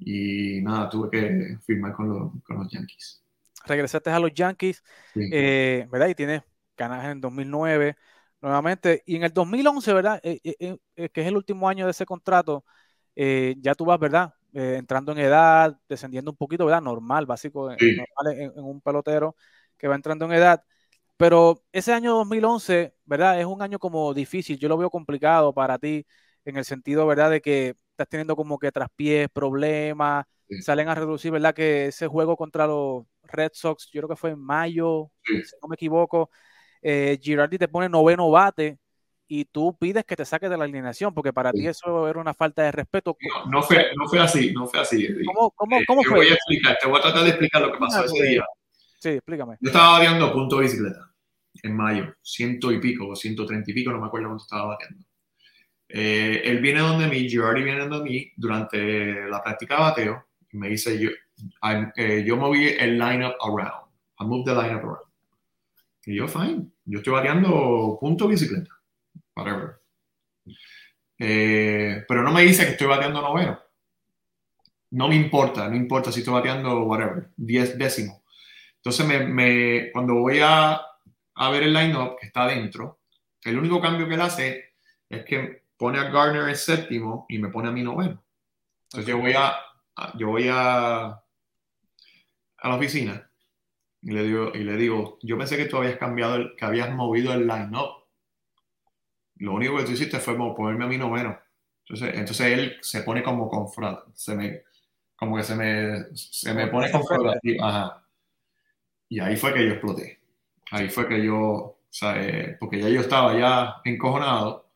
y nada, tuve que firmar con, los Yankees. Regresaste a los Yankees, eh, ¿verdad? Y tienes ganas en 2009 nuevamente. Y en el 2011, ¿verdad? Eh, eh, que es el último año de ese contrato, ya tú vas, ¿verdad? entrando en edad, descendiendo un poquito, ¿verdad? Normal, básico, normal en, un pelotero que va entrando en edad. Pero ese año 2011, ¿verdad? Es un año como difícil, yo lo veo complicado para ti en el sentido, ¿verdad? De que estás teniendo como que traspiés, problemas, salen a reducir, ¿verdad? Que ese juego contra los Red Sox, yo creo que fue en mayo, si no me equivoco, eh, Girardi te pone noveno bate y tú pides que te saques de la alineación, porque para ti eso era una falta de respeto. No, fue, no fue así, no fue así. ¿Cómo, cómo, eh, cómo fue? Voy a explicar, te voy a tratar de explicar lo que pasó ese día. Sí, explícame. Yo estaba bateando punto de bicicleta en mayo, ciento y pico, o ciento treinta y pico, no me acuerdo cuánto estaba bateando. Eh, él viene donde mí, Girardi viene donde mí durante la práctica de bateo y me dice, yo, eh, yo moví el lineup around. I moved the lineup around. Y yo, fine, yo estoy bateando punto bicicleta, whatever. Eh, pero no me dice que estoy bateando noveno. No me importa, no importa si estoy bateando whatever, diez décimo. Entonces, me, me, cuando voy a, a ver el lineup que está adentro, el único cambio que él hace es que pone a Gardner en séptimo y me pone a mi noveno. Entonces yo voy a, yo voy a, a la oficina y le digo, y le digo, yo pensé que tú habías cambiado, el, que habías movido el line-up. Lo único que tú hiciste fue ponerme a mi noveno. Entonces, entonces él se pone como confrontativo, se me, como que se me, se me pone confrontativo. Ajá. Y ahí fue que yo exploté. Ahí fue que yo, o sea, eh, porque ya yo estaba ya encojonado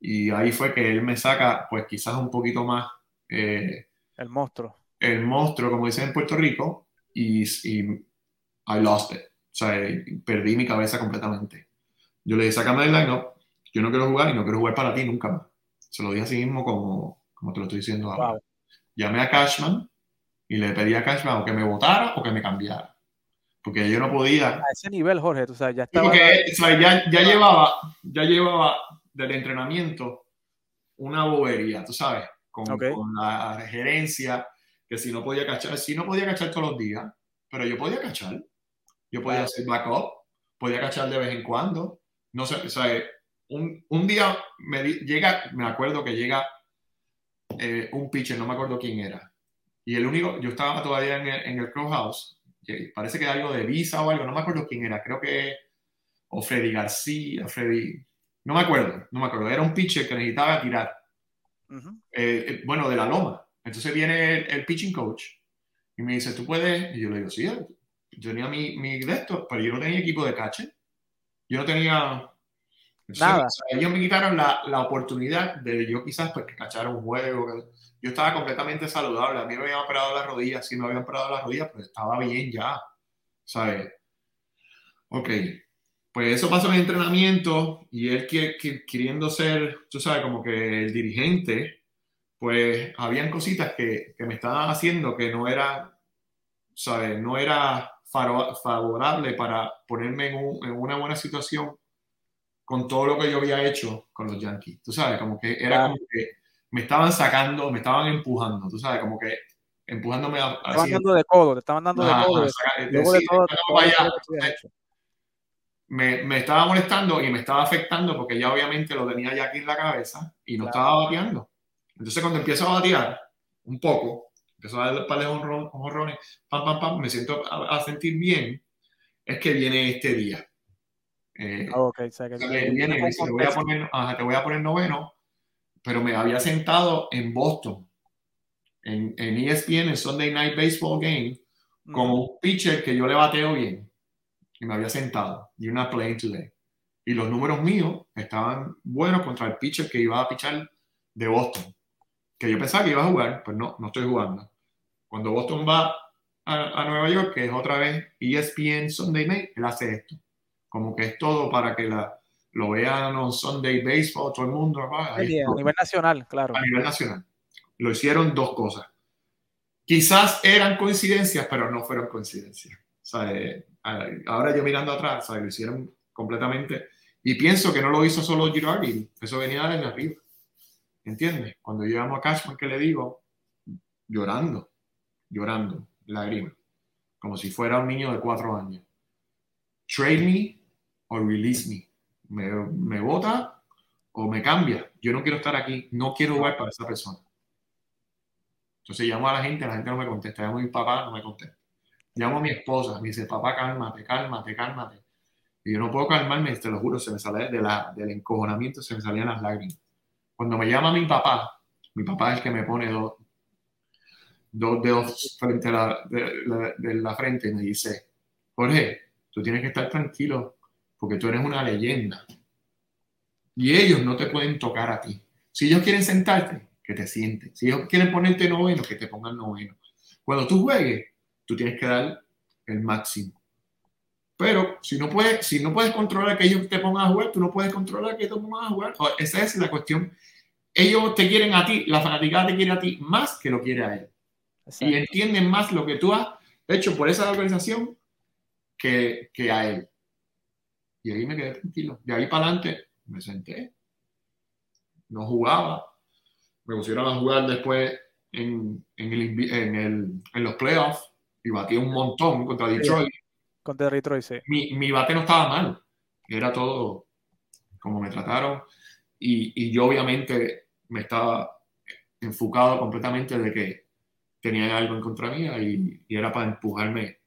y ahí fue que él me saca, pues quizás un poquito más... Eh, el monstruo. El monstruo, como dicen en Puerto Rico, y, y I lost it. O sea, perdí mi cabeza completamente. Yo le dije, sácame del line-up, yo no quiero jugar y no quiero jugar para ti nunca más. Se lo dije así mismo como, como te lo estoy diciendo ahora. Llamé a Cashman y le pedí a Cashman o que me votara o que me cambiara. porque yo no podía. A ese nivel, Jorge, tú sabes, ya estaba. Porque, ya, ya, llevaba, ya llevaba del entrenamiento una bobería, tú sabes, con, con, la gerencia, que si no podía cachar, si no podía cachar todos los días, pero yo podía cachar. Yo podía hacer backup, podía cachar de vez en cuando. No sé, o sea, un, un día me llega, me acuerdo que llega eh, un pitcher, no me acuerdo quién era. Y el único, yo estaba todavía en el, en el clubhouse, parece que algo de visa o algo, no me acuerdo quién era, creo que, o Freddy García, Freddy, no me acuerdo, no me acuerdo, era un pitcher que necesitaba tirar. Eh, eh, bueno, de la loma. Entonces viene el, pitching coach y me dice, ¿tú puedes? Y yo le digo, sí, yo tenía mi, mi de pero yo no tenía equipo de cache. Yo no tenía Nada. ellos me quitaron la, la, oportunidad de yo quizás pues, cachar un juego. Yo estaba completamente saludable. A mí me habían operado las rodillas. Si me habían operado las rodillas, pues estaba bien ya. ¿Sabes? Ok. Pues eso pasó en el entrenamiento y él que, queriendo ser, tú sabes, como que el dirigente, pues habían cositas que, que me estaban haciendo que no era, ¿sabes? No era favorable para ponerme en, en una buena situación con todo lo que yo había hecho con los Yankees. Tú sabes, como que era como que me estaban sacando, me estaban empujando, tú sabes, como que empujándome a... Te estaban dando de codo, te estaban dando de codo. Me, me, estaba molestando y me estaba afectando porque ya obviamente lo tenía ya aquí en la cabeza y no estaba bateando. Entonces cuando empiezo a batear un poco, empiezo a dar par de honrones, pam, pam, pam, me siento a sentir bien, es que viene este día eh, okay, te, voy a poner, te voy a poner noveno, pero me había sentado en Boston, en, en ESPN, en Sunday Night Baseball Game, como un pitcher que yo le bateo bien. Y me había sentado. Y una playing today. Y los números míos estaban buenos contra el pitcher que iba a pichar de Boston. Que yo pensaba que iba a jugar, pues no, no estoy jugando. Cuando Boston va a, a Nueva York, que es otra vez ESPN Sunday Night, él hace esto como que es todo para que la, lo vean en Sunday Baseball, todo el mundo. a nivel nacional, claro. A nivel nacional. Lo hicieron dos cosas. Quizás eran coincidencias, pero no fueron coincidencias. Eh, ahora yo mirando atrás, lo hicieron completamente. Y pienso que no lo hizo solo Girardi, eso venía desde arriba. ¿Entiendes? Cuando llegamos a Cashman, que le digo? Llorando, llorando, lágrimas, como si fuera un niño de cuatro años. Trade me o release me. Me, me vota o me cambia. Yo no quiero estar aquí, no quiero jugar para esa persona. Entonces llamo a la gente, la gente no me contesta. Llamo a mi papá, no me contesta. Llamo a mi esposa, me dice, papá, cálmate, cálmate, cálmate. Y yo no puedo calmarme, te lo juro, se me sale de la, del encojonamiento, se me salían las lágrimas. Cuando me llama mi papá, mi papá es el que me pone dos, dos dedos frente a la, de, la frente me dice, Jorge, tú tienes que estar tranquilo, porque tú eres una leyenda. Y ellos no te pueden tocar a ti. Si ellos quieren sentarte, que te sienten. Si ellos quieren ponerte noveno, que te pongan noveno. Cuando tú juegues, tú tienes que dar el máximo. Pero si no puedes, si no puedes controlar que ellos te pongan a jugar, tú no puedes controlar que ellos te pongan a jugar. Esa es la cuestión. Ellos te quieren a ti, la fanaticada te quiere a ti más que lo quiere a él. Y entienden más lo que tú has hecho por esa organización que, que a él. Y ahí me quedé tranquilo. De ahí para adelante me senté, no jugaba, me pusieron a jugar después en, en, el, en, el, en los playoffs y batí un montón contra Detroit. Contra Detroit, sí. Mi, mi bate no estaba mal, era todo como me trataron y, y yo obviamente me estaba enfocado completamente de que tenía algo en contra mía y, y era para empujarme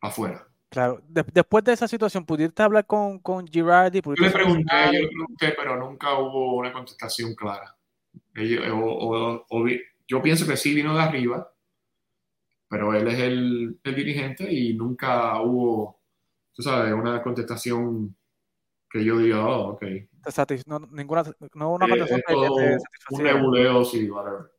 afuera. Claro, después de esa situación, ¿pudiste hablar con, con Girardi? Yo le pregunté, yo le pregunté, pero nunca hubo una contestación clara. yo pienso que sí vino de arriba, pero él es el, el, dirigente y nunca hubo, tú sabes, una contestación que yo diga, oh, ok. No, ninguna, no una eh, contestación Un nebuleo, sí, whatever.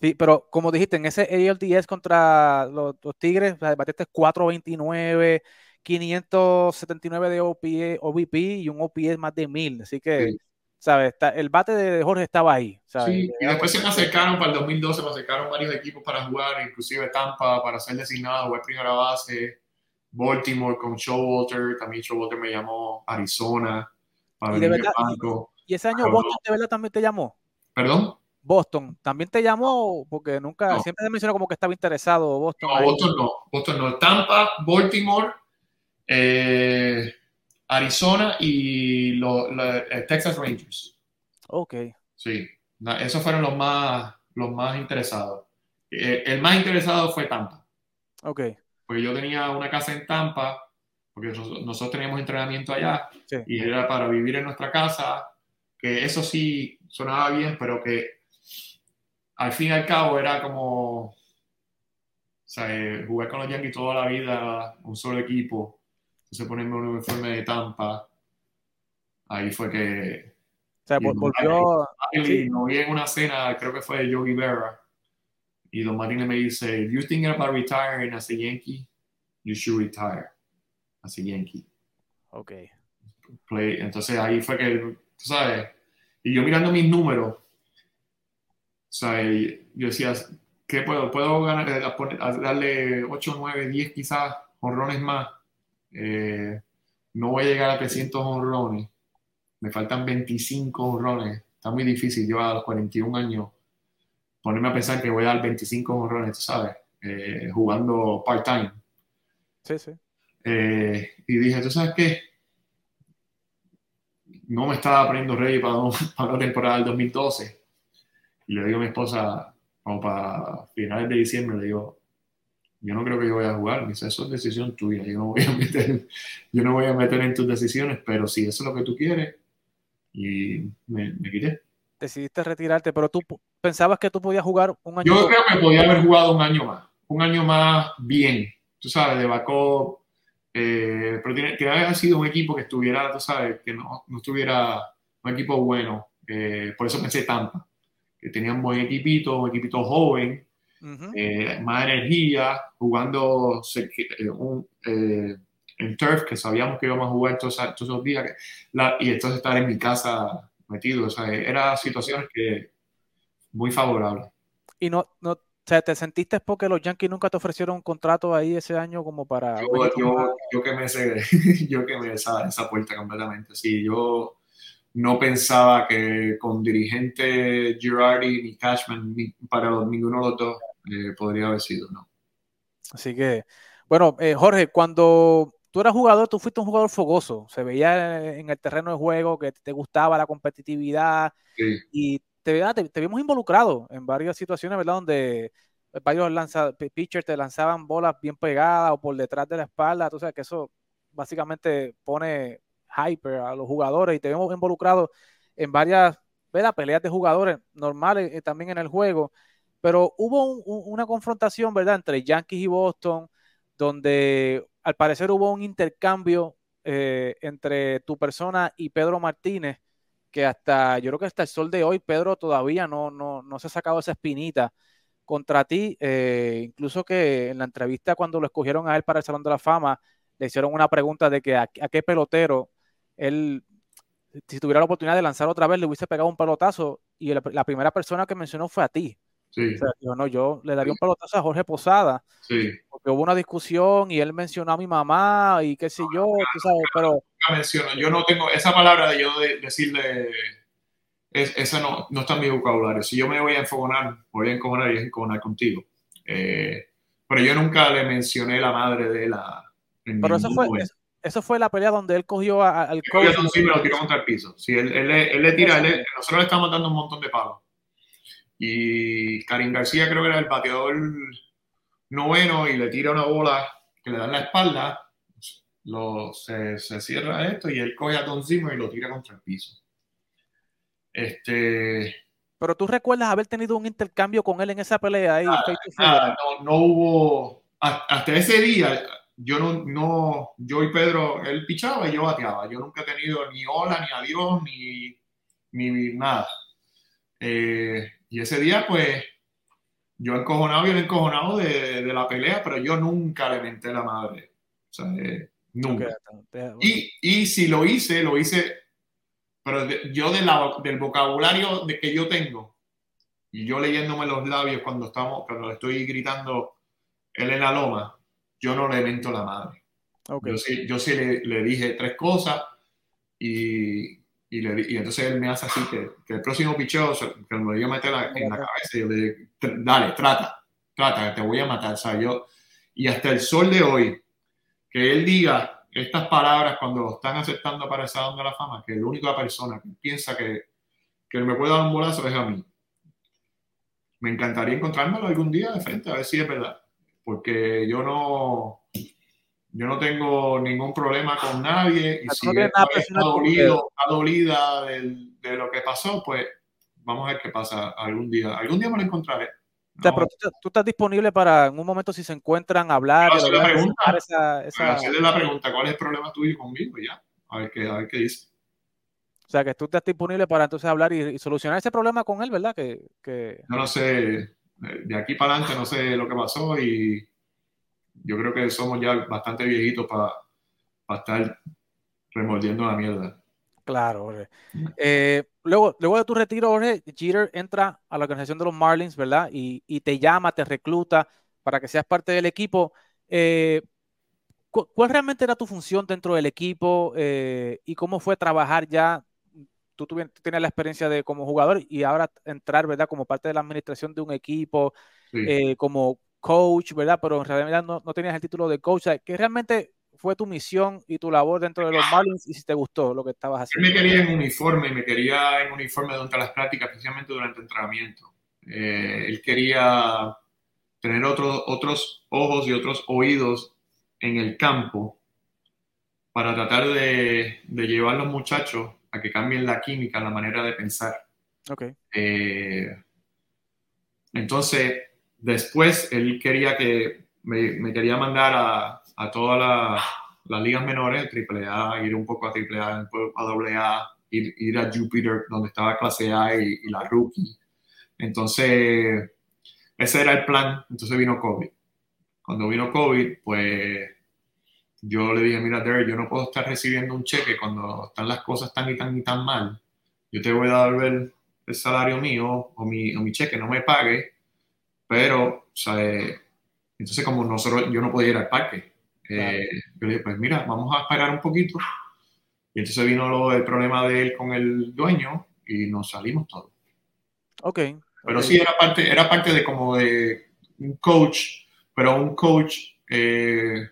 Sí, pero como dijiste, en ese ALDS contra los, Tigres, o sea, batiste 429, 579 de OVP y un OPS más de 1000. Así que, ¿sabes? el bate de Jorge estaba ahí. Sí, y después se me acercaron para el 2012, me acercaron varios equipos para jugar, inclusive Tampa, para ser designado, jugar primera base. Baltimore con Showalter, también Showalter me llamó Arizona para ¿Y, de verdad, ¿Y ese año Boston de verdad también te llamó? ¿Perdón? Boston también te llamó porque nunca siempre se mencionó como que estaba interesado Boston. No, Boston no, Boston no. Tampa, Baltimore, eh, Arizona y los eh, Texas Rangers. Ok. Sí, esos fueron los más, los más interesados. Eh, el más interesado fue Tampa. Ok. Porque yo tenía una casa en Tampa, porque nosotros, teníamos entrenamiento allá, y era para vivir en nuestra casa, que eso sí sonaba bien, pero que al fin y al cabo era como, o sea, eh, jugar con los Yankees toda la vida, un solo equipo, entonces ponerme un uniforme de Tampa, ahí fue que... O sea, volvió... No vi en una cena, creo que fue de Yogi Berra, y Don Martínez me dice, if you're thinking about retiring as a Yankee, you should retire as a Yankee. Ok. Play. Entonces ahí fue que, tú sabes, y yo mirando mis números, o sea, yo decía, ¿qué puedo? ¿Puedo ganar, darle 8, 9, 10 quizás honrones más? Eh, no voy a llegar a 300 honrones. Me faltan 25 honrones. Está muy difícil. Yo a los 41 años ponerme a pensar que voy a dar 25 honrones, tú sabes, eh, jugando part-time. Sí, sí. Eh, y dije, ¿tú sabes qué? No me estaba poniendo ready para, para la temporada del 2012. Y le digo a mi esposa, como para finales de diciembre, le digo, yo no creo que yo vaya a jugar. Dice, eso es decisión tuya. Yo no voy a meter, yo no voy a meter en tus decisiones, pero si eso es lo que tú quieres, y me, me quité decidiste retirarte, pero tú pensabas que tú podías jugar un año Yo creo que podía haber jugado un año más, un año más bien, tú sabes, de backup, eh, pero tiene que haber sido un equipo que estuviera, tú sabes, que no, no estuviera un equipo bueno, eh, por eso pensé Tampa, que tenía un buen equipito, un equipito joven, eh, más energía, jugando un, en turf, que sabíamos que íbamos a jugar todos, esos días, y entonces estar en mi casa metido. O sea, era situaciones que muy favorables. Y no, no, o sea, ¿te sentiste porque los Yankees nunca te ofrecieron un contrato ahí ese año como para... Yo, yo, yo que me yo que me esa, esa puerta completamente. Sí, yo no pensaba que con dirigente Girardi ni Cashman, ni para los, ninguno de los dos eh, podría haber sido, ¿no? Así que, bueno, eh, Jorge, cuando tú eras jugador, tú fuiste un jugador fogoso, se veía en el terreno de juego que te gustaba la competitividad y te, te, vimos involucrado en varias situaciones, ¿verdad? Donde varios lanza, pitchers te lanzaban bolas bien pegadas o por detrás de la espalda, tú sabes que eso básicamente pone hyper a los jugadores y te vemos involucrado en varias ¿verdad? peleas de jugadores normales eh, también en el juego, pero hubo una confrontación, ¿verdad?, entre Yankees y Boston, donde al parecer hubo un intercambio eh, entre tu persona y Pedro Martínez, que hasta, yo creo que hasta el sol de hoy, Pedro todavía no, no, no se ha sacado esa espinita contra ti, eh, incluso que en la entrevista cuando lo escogieron a él para el Salón de la Fama, le hicieron una pregunta de que a, qué pelotero él, si tuviera la oportunidad de lanzar otra vez, le hubiese pegado un pelotazo, y la primera persona que mencionó fue a ti. yo, no, yo le daría un pelotazo a Jorge Posada. Porque hubo una discusión y él mencionó a mi mamá y qué sé yo, tú sabes, pero... Menciono. Yo no tengo esa palabra de yo de, decirle... Es, esa no, no, está en mi vocabulario. Si yo me voy a enfogonar, voy a encojonar y enfogonar contigo. Eh, pero yo nunca le mencioné la madre de la... Pero eso fue, eso, fue la pelea donde él cogió al coach. Sí, me lo tiró contra el piso. Sí, él, él, él le tira, nosotros le estamos dando un montón de palos y Karim García creo que era el bateador noveno y le tira una bola que le da en la espalda, lo, se, se, cierra esto y él coge a Don Zimmer y lo tira contra el piso. Este... Pero tú recuerdas haber tenido un intercambio con él en esa pelea ahí. no, no, hubo, hasta ese día, yo no, no, yo y Pedro, él pichaba y yo bateaba. Yo nunca he tenido ni hola, ni adiós, ni, ni nada. Eh, y ese día, pues, yo encojonado y él encojonado de, de, la pelea, pero yo nunca le menté la madre. O sea, eh, nunca. Y, y, si lo hice, lo hice, pero yo de la, del vocabulario de que yo tengo, y yo leyéndome los labios cuando estamos, cuando le estoy gritando él en la loma, yo no le mento la madre. Yo sí, yo sí le, dije tres cosas y, y, le, y, entonces él me hace así que, que el próximo picheo, que me iba a meter en la cabeza, yo le dije, dale, trata, trata, te voy a matar, ¿sabes? Yo, y hasta el sol de hoy, que él diga estas palabras cuando lo están aceptando para el Salón de la Fama, que la única persona que piensa que, que me puede dar un bolazo es a mí. Me encantaría encontrármelo algún día de frente, a ver si es verdad. Porque yo no, yo no tengo ningún problema con nadie. Y si está, dolido, está dolida de, de lo que pasó, pues vamos a ver qué pasa algún día. Algún día me lo encontraré tú, estás disponible para en un momento si se encuentran hablar. Hacerle la pregunta, esa, hacerle la pregunta, ¿cuál es el problema tuyo conmigo? Ya, a ver qué, a ver qué dice. O sea, que tú estás disponible para entonces hablar y, solucionar ese problema con él, ¿verdad? Que, no sé, de aquí para adelante no sé lo que pasó y yo creo que somos ya bastante viejitos para, para estar remordiendo la mierda. Claro, Jorge. Eh, luego, luego de tu retiro, Jorge, Jeter entra a la organización de los Marlins, ¿verdad? Y, te llama, te recluta para que seas parte del equipo. Eh, ¿Cuál realmente era tu función dentro del equipo eh, y cómo fue trabajar ya? Tú, tienes la experiencia de como jugador y ahora entrar, ¿verdad? Como parte de la administración de un equipo, como coach, ¿verdad? Pero en realidad no, no, tenías el título de coach. ¿Qué realmente fue tu misión y tu labor dentro de los Marlins y si te gustó lo que estabas haciendo. Él me quería en uniforme, me quería en uniforme durante las prácticas, especialmente durante el entrenamiento. Eh, él quería tener otros otros ojos y otros oídos en el campo para tratar de, de, llevar a los muchachos a que cambien la química, la manera de pensar. Okay. Eh, entonces, después él quería que me, me quería mandar a, a todas las ligas menores, AAA, ir un poco a AAA, a AA, ir, ir a Jupiter, donde estaba clase A y, la rookie. Entonces, ese era el plan. Entonces vino COVID. Cuando vino COVID, pues yo le dije, mira, Derek, yo no puedo estar recibiendo un cheque cuando están las cosas tan y tan y tan mal. Yo te voy a dar el, el salario mío o mi, o mi, cheque, no me pague, pero, o sea, eh, entonces como nosotros, yo no podía ir al parque. Eh, yo le dije, pues mira, vamos a esperar un poquito. Y entonces vino lo, el problema de él con el dueño y nos salimos todos. Ok. Pero sí, era parte, era parte de como de un coach, pero un coach eh,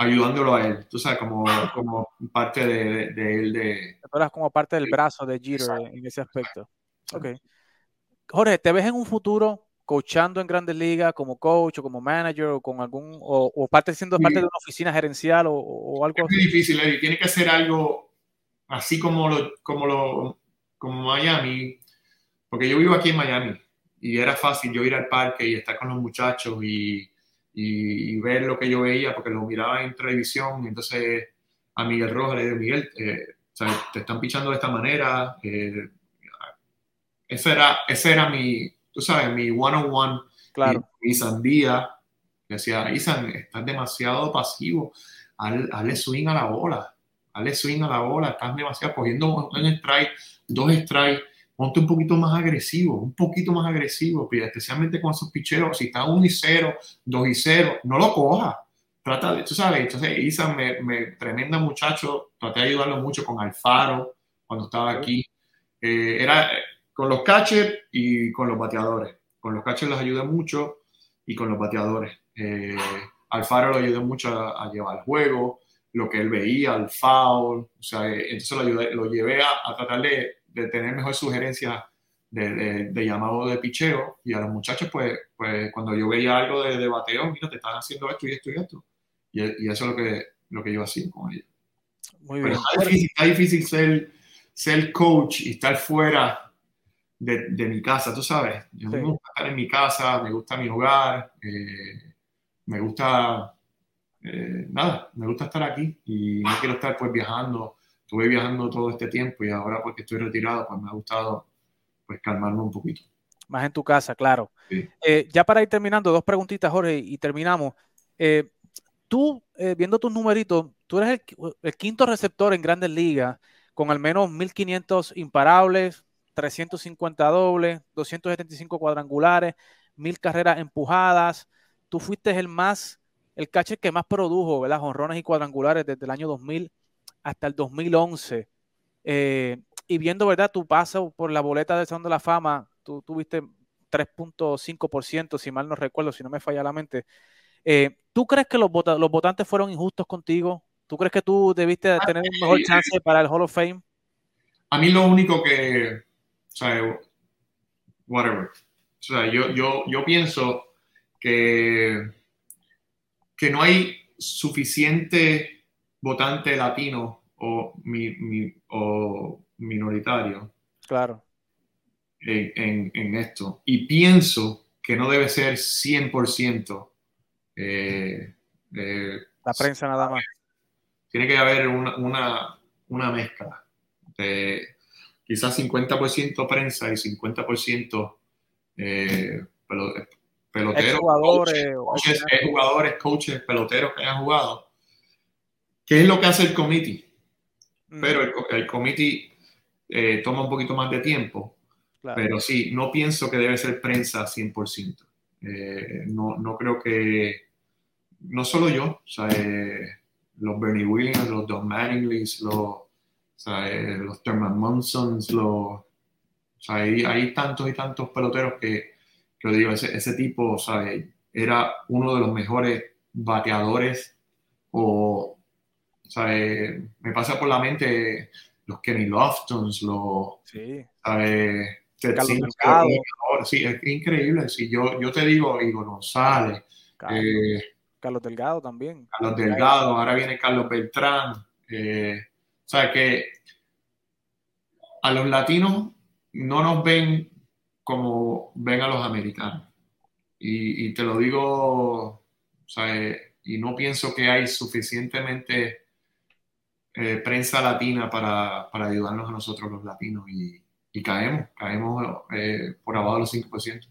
ayudándolo a él, tú sabes, como, como parte de, de, él. De, como parte del brazo de Jeter en ese aspecto. Ok. Jorge, ¿te ves en un futuro coachando en grandes ligas como coach o como manager o con algún o, parte siendo parte de una oficina gerencial o, algo es muy difícil tiene que hacer algo así como lo como lo como Miami porque yo vivo aquí en Miami y era fácil yo ir al parque y estar con los muchachos y, y, ver lo que yo veía porque lo miraba en televisión y entonces a Miguel Rojas le dije Miguel eh, te están pichando de esta manera eh, ese era ese era mi tú sabes, mi one-on-one, claro. mi, sandía, decía, Isan, estás demasiado pasivo, hazle swing a la bola, hazle swing a la bola, estás demasiado cogiendo un strike, dos strikes, ponte un poquito más agresivo, un poquito más agresivo, especialmente con esos picheros, si está 1 y 0, 2 y 0, no lo coja. Trata de, tú sabes, entonces Isan, me, me, tremenda muchacho, traté de ayudarlo mucho con Alfaro cuando estaba aquí. Eh, era, con los catchers y con los bateadores. Con los catchers los ayudé mucho y con los bateadores. Eh, Alfaro lo ayudé mucho a, llevar el juego, lo que él veía, el foul, o sea, eh, entonces lo, llevé a, tratar de, tener mejor sugerencias de, llamado de picheo y a los muchachos, pues, pues cuando yo veía algo de, bateo, mira, te están haciendo esto y esto y esto. Y, eso es lo que, lo que yo hacía con ellos. Muy bien. está difícil, está difícil ser, ser coach y estar fuera de, mi casa, tú sabes. Yo me gusta estar en mi casa, me gusta mi hogar, eh, me gusta, eh, nada, me gusta estar aquí y no quiero estar pues viajando. Estuve viajando todo este tiempo y ahora porque estoy retirado, pues me ha gustado pues calmarme un poquito. Más en tu casa, claro. Eh, ya para ir terminando, dos preguntitas, Jorge, y terminamos. tú, viendo tus numeritos, tú eres el, el, quinto receptor en Grandes Ligas con al menos 1500 imparables, 350 dobles, 275 cuadrangulares, mil carreras empujadas. Tú fuiste el más el catcher que más produjo, ¿verdad? Jonrones y cuadrangulares desde el año 2000 hasta el 2011. Eh, y viendo, ¿verdad? Tu paso por la boleta del Salón de la Fama, tú tuviste 3.5%, si mal no recuerdo, si no me falla la mente. Eh, ¿Tú crees que los, los votantes fueron injustos contigo? ¿Tú crees que tú debiste ah, tener un mejor chance para el Hall of Fame? A mí lo único que, o sea, whatever. O sea, yo, yo, yo pienso que, que no hay suficiente votante latino o, mi, o minoritario. Claro. En, en, esto. Y pienso que no debe ser 100% eh, la prensa nada más. Tiene que haber una, una, una mezcla de quizás 50% prensa y 50% eh, peloteros, jugadores, coaches, jugadores, coaches, peloteros que hayan jugado. ¿Qué es lo que hace el committee? Mm. Pero el, el committee eh, toma un poquito más de tiempo. Pero sí, no pienso que debe ser prensa 100%. Eh, no, no creo que, no solo yo, o sea, eh, los Bernie Williams, los Don Mattingly, los, los Thurman Munsons, los, o sea, hay, hay, tantos y tantos peloteros que, que digo, ese, ese tipo, ¿sabes? Era uno de los mejores bateadores o, ¿sabes? Me pasa por la mente los Kenny Loftons, los, sí. ¿sabes? Sí, es increíble. Si yo, yo te digo, Igor González, Carlos, eh, Carlos Delgado también. Carlos Delgado, ahora viene Carlos Beltrán. Eh, o sea que a los latinos no nos ven como ven a los americanos. Y, te lo digo, y no pienso que hay suficientemente eh, prensa latina para, ayudarnos a nosotros los latinos y, caemos, caemos eh, por abajo de los 5%.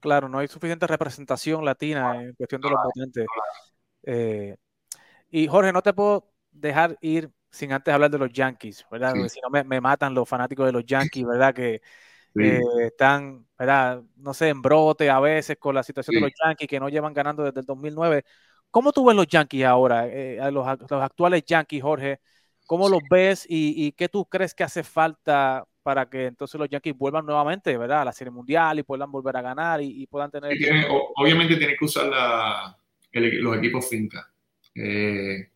Claro, no hay suficiente representación latina en cuestión de los votantes. Eh, y Jorge, no te puedo dejar ir sin antes hablar de los Yankees, ¿verdad? Porque si no me, me, matan los fanáticos de los Yankees, ¿verdad? Que eh, están, ¿verdad? No sé, en brote a veces con la situación de los Yankees que no llevan ganando desde el 2009. ¿Cómo tú ves los Yankees ahora, eh, los, los, actuales Yankees, Jorge? ¿Cómo los ves y, y, qué tú crees que hace falta para que entonces los Yankees vuelvan nuevamente, ¿verdad? A la Serie Mundial y puedan volver a ganar y, puedan tener... obviamente tiene que usar la, los equipos finca. Eh,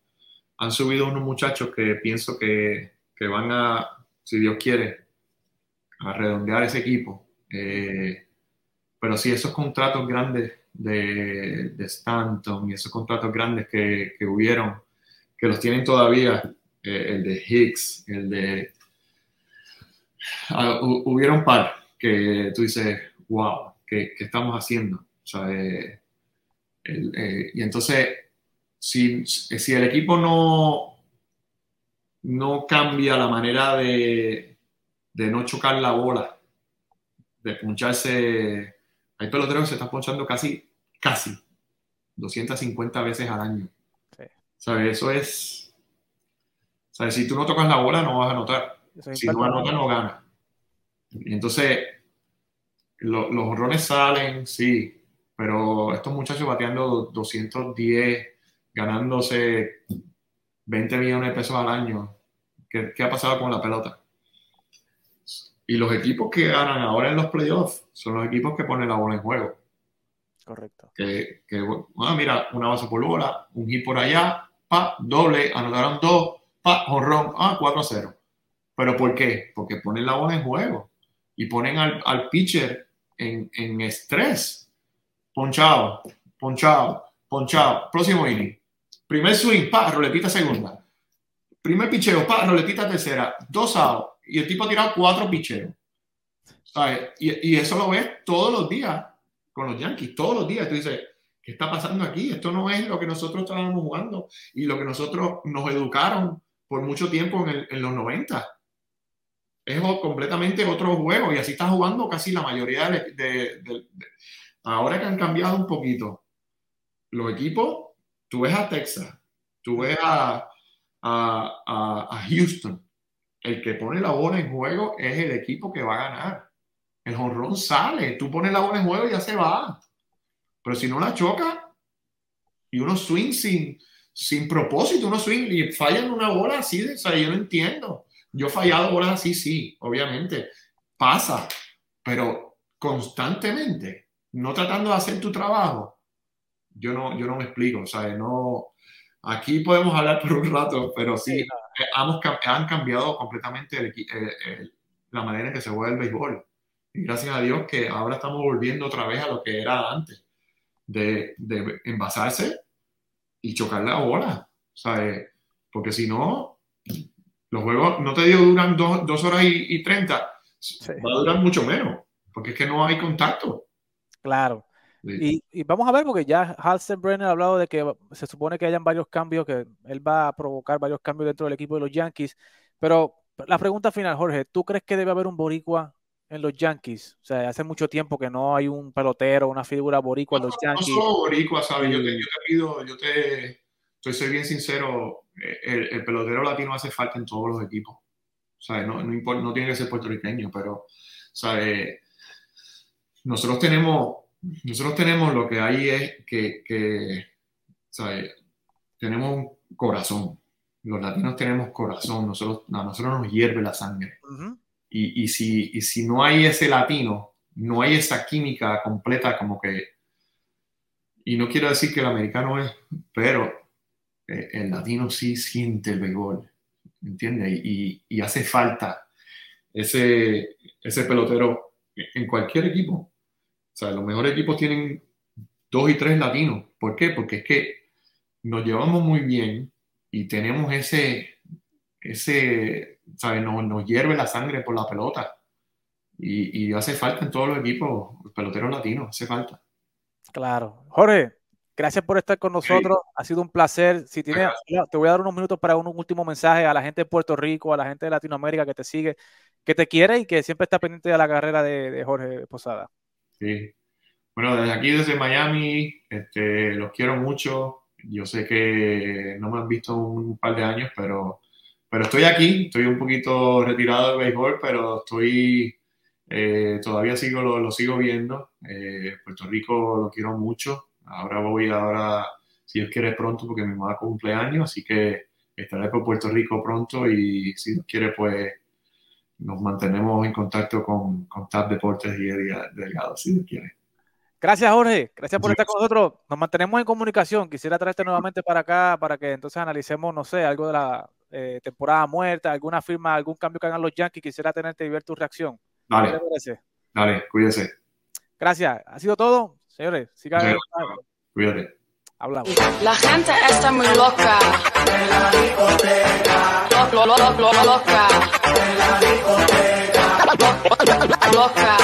han subido unos muchachos que pienso que, que van a, si Dios quiere, a redondear ese equipo. Eh, pero sí, esos contratos grandes de, de, Stanton y esos contratos grandes que, que hubieron, que los tienen todavía, eh, el de Hicks, el de... Uh, hubieron par que tú dices, wow, ¿qué, qué estamos haciendo? O sea, eh, y entonces, si, si el equipo no, no cambia la manera de, de no chocar la bola, de poncharse. Hay peloteros que se están ponchando casi, casi 250 veces al año. ¿Sabes? Eso es. ¿Sabes? Si tú no tocas la bola, no vas a anotar. Si no anotas, no ganas. Y entonces, los horrones salen, sí, pero estos muchachos bateando 210, ganándose 20 millones de pesos al año, ¿qué, qué ha pasado con la pelota? Y los equipos que ganan ahora en los playoffs son los equipos que ponen la bola en juego. Correcto. Que, que ah, mira, una base por bola, un hit por allá, pa, doble, anotaron dos, pa, honrón, ah, 4 a 0. ¿Pero por qué? Porque ponen la bola en juego y ponen al, al pitcher en, en estrés. Ponchado, ponchado, ponchado. Próximo inning. Primer swing, pa, roletita segunda. Primer picheo, pa, roletita tercera. Dos outs y el tipo ha tirado cuatro picheros. Y, y, eso lo ves todos los días con los Yankees, todos los días. Tú dices, ¿qué está pasando aquí? Esto no es lo que nosotros estábamos jugando y lo que nosotros nos educaron por mucho tiempo en, los 90. Es completamente otro juego y así está jugando casi la mayoría de, de, Ahora que han cambiado un poquito los equipos, tú ves a Texas, tú ves a Houston, el que pone la bola en juego es el equipo que va a ganar. El jonrón sale, tú pones la bola en juego y ya se va. Pero si no la choca, y unos swings sin, sin propósito, unos swings y fallan una bola así, o sea, yo no entiendo. Yo he fallado bolas así, sí, obviamente, pasa, pero constantemente, no tratando de hacer tu trabajo, yo no, yo no me explico, o sea, no, aquí podemos hablar por un rato, pero sí, eh, han cambiado completamente la manera en que se juega el béisbol. Y gracias a Dios que ahora estamos volviendo otra vez a lo que era antes, de, de envasarse y chocar la bola. ¿sabes? Porque si no, los juegos, no te digo duran dos, horas y, treinta, va a durar mucho menos, porque es que no hay contacto. Claro. Y, vamos a ver, porque ya Brenner ha hablado de que se supone que hayan varios cambios, que él va a provocar varios cambios dentro del equipo de los Yankees. Pero la pregunta final, Jorge, ¿tú crees que debe haber un boricua en los Yankees? O sea, hace mucho tiempo que no hay un pelotero, una figura boricua en los Yankees. No solo boricua, ¿sabes? Yo, te, pido, yo te, soy bien sincero, eh, el, pelotero latino hace falta en todos los equipos. ¿Sabes? No, no, no tiene que ser puertorriqueño, pero, ¿sabes? Nosotros tenemos nosotros tenemos lo que hay es que, que tenemos un corazón. Los latinos tenemos corazón, nosotros, a nosotros nos hierve la sangre. Y, y, si, no hay ese latino, no hay esa química completa como que... Y no quiero decir que el americano es, pero eh, el latino sí siente el béisbol, ¿entiendes? Y, y, hace falta ese, ese pelotero en cualquier equipo. O sea, los mejores equipos tienen dos y tres latinos. ¿Por qué? Porque es que nos llevamos muy bien y tenemos ese, ese, ¿sabes? Nos, nos hierve la sangre por la pelota. Y, y, hace falta en todos los equipos, peloteros latinos, hace falta. Claro. Jorge, gracias por estar con nosotros. Ha sido un placer. Si tienes, te voy a dar unos minutos para un último mensaje a la gente de Puerto Rico, a la gente de Latinoamérica que te sigue, que te quiere y que siempre está pendiente de la carrera de, de Jorge Posada. Sí. Bueno, desde aquí, desde Miami, este, los quiero mucho. Yo sé que no me han visto un par de años, pero, pero estoy aquí. Estoy un poquito retirado del béisbol, pero estoy eh, todavía sigo lo, sigo viendo. Eh, Puerto Rico lo quiero mucho. Ahora voy ahora, si Dios quiere pronto, porque mi mamá cumpleaños, así que estaré por Puerto Rico pronto y si Dios quiere, pues nos mantenemos en contacto con, con TAP Deportes y Delgado, si Dios quiere. Gracias, Jorge. Gracias por estar con nosotros. Nos mantenemos en comunicación. Quisiera traerte nuevamente para acá para que entonces analicemos, no sé, algo de la eh, temporada muerta, alguna firma, algún cambio que hagan los Yankees, quisiera tenerte y ver tu reacción. Dale. Dale, cuídese. Gracias. Ha sido todo. Señores, sigan. Sí, cuídate. Hablamos. La gente está muy loca. En la discoteca. En la discoteca. Loca.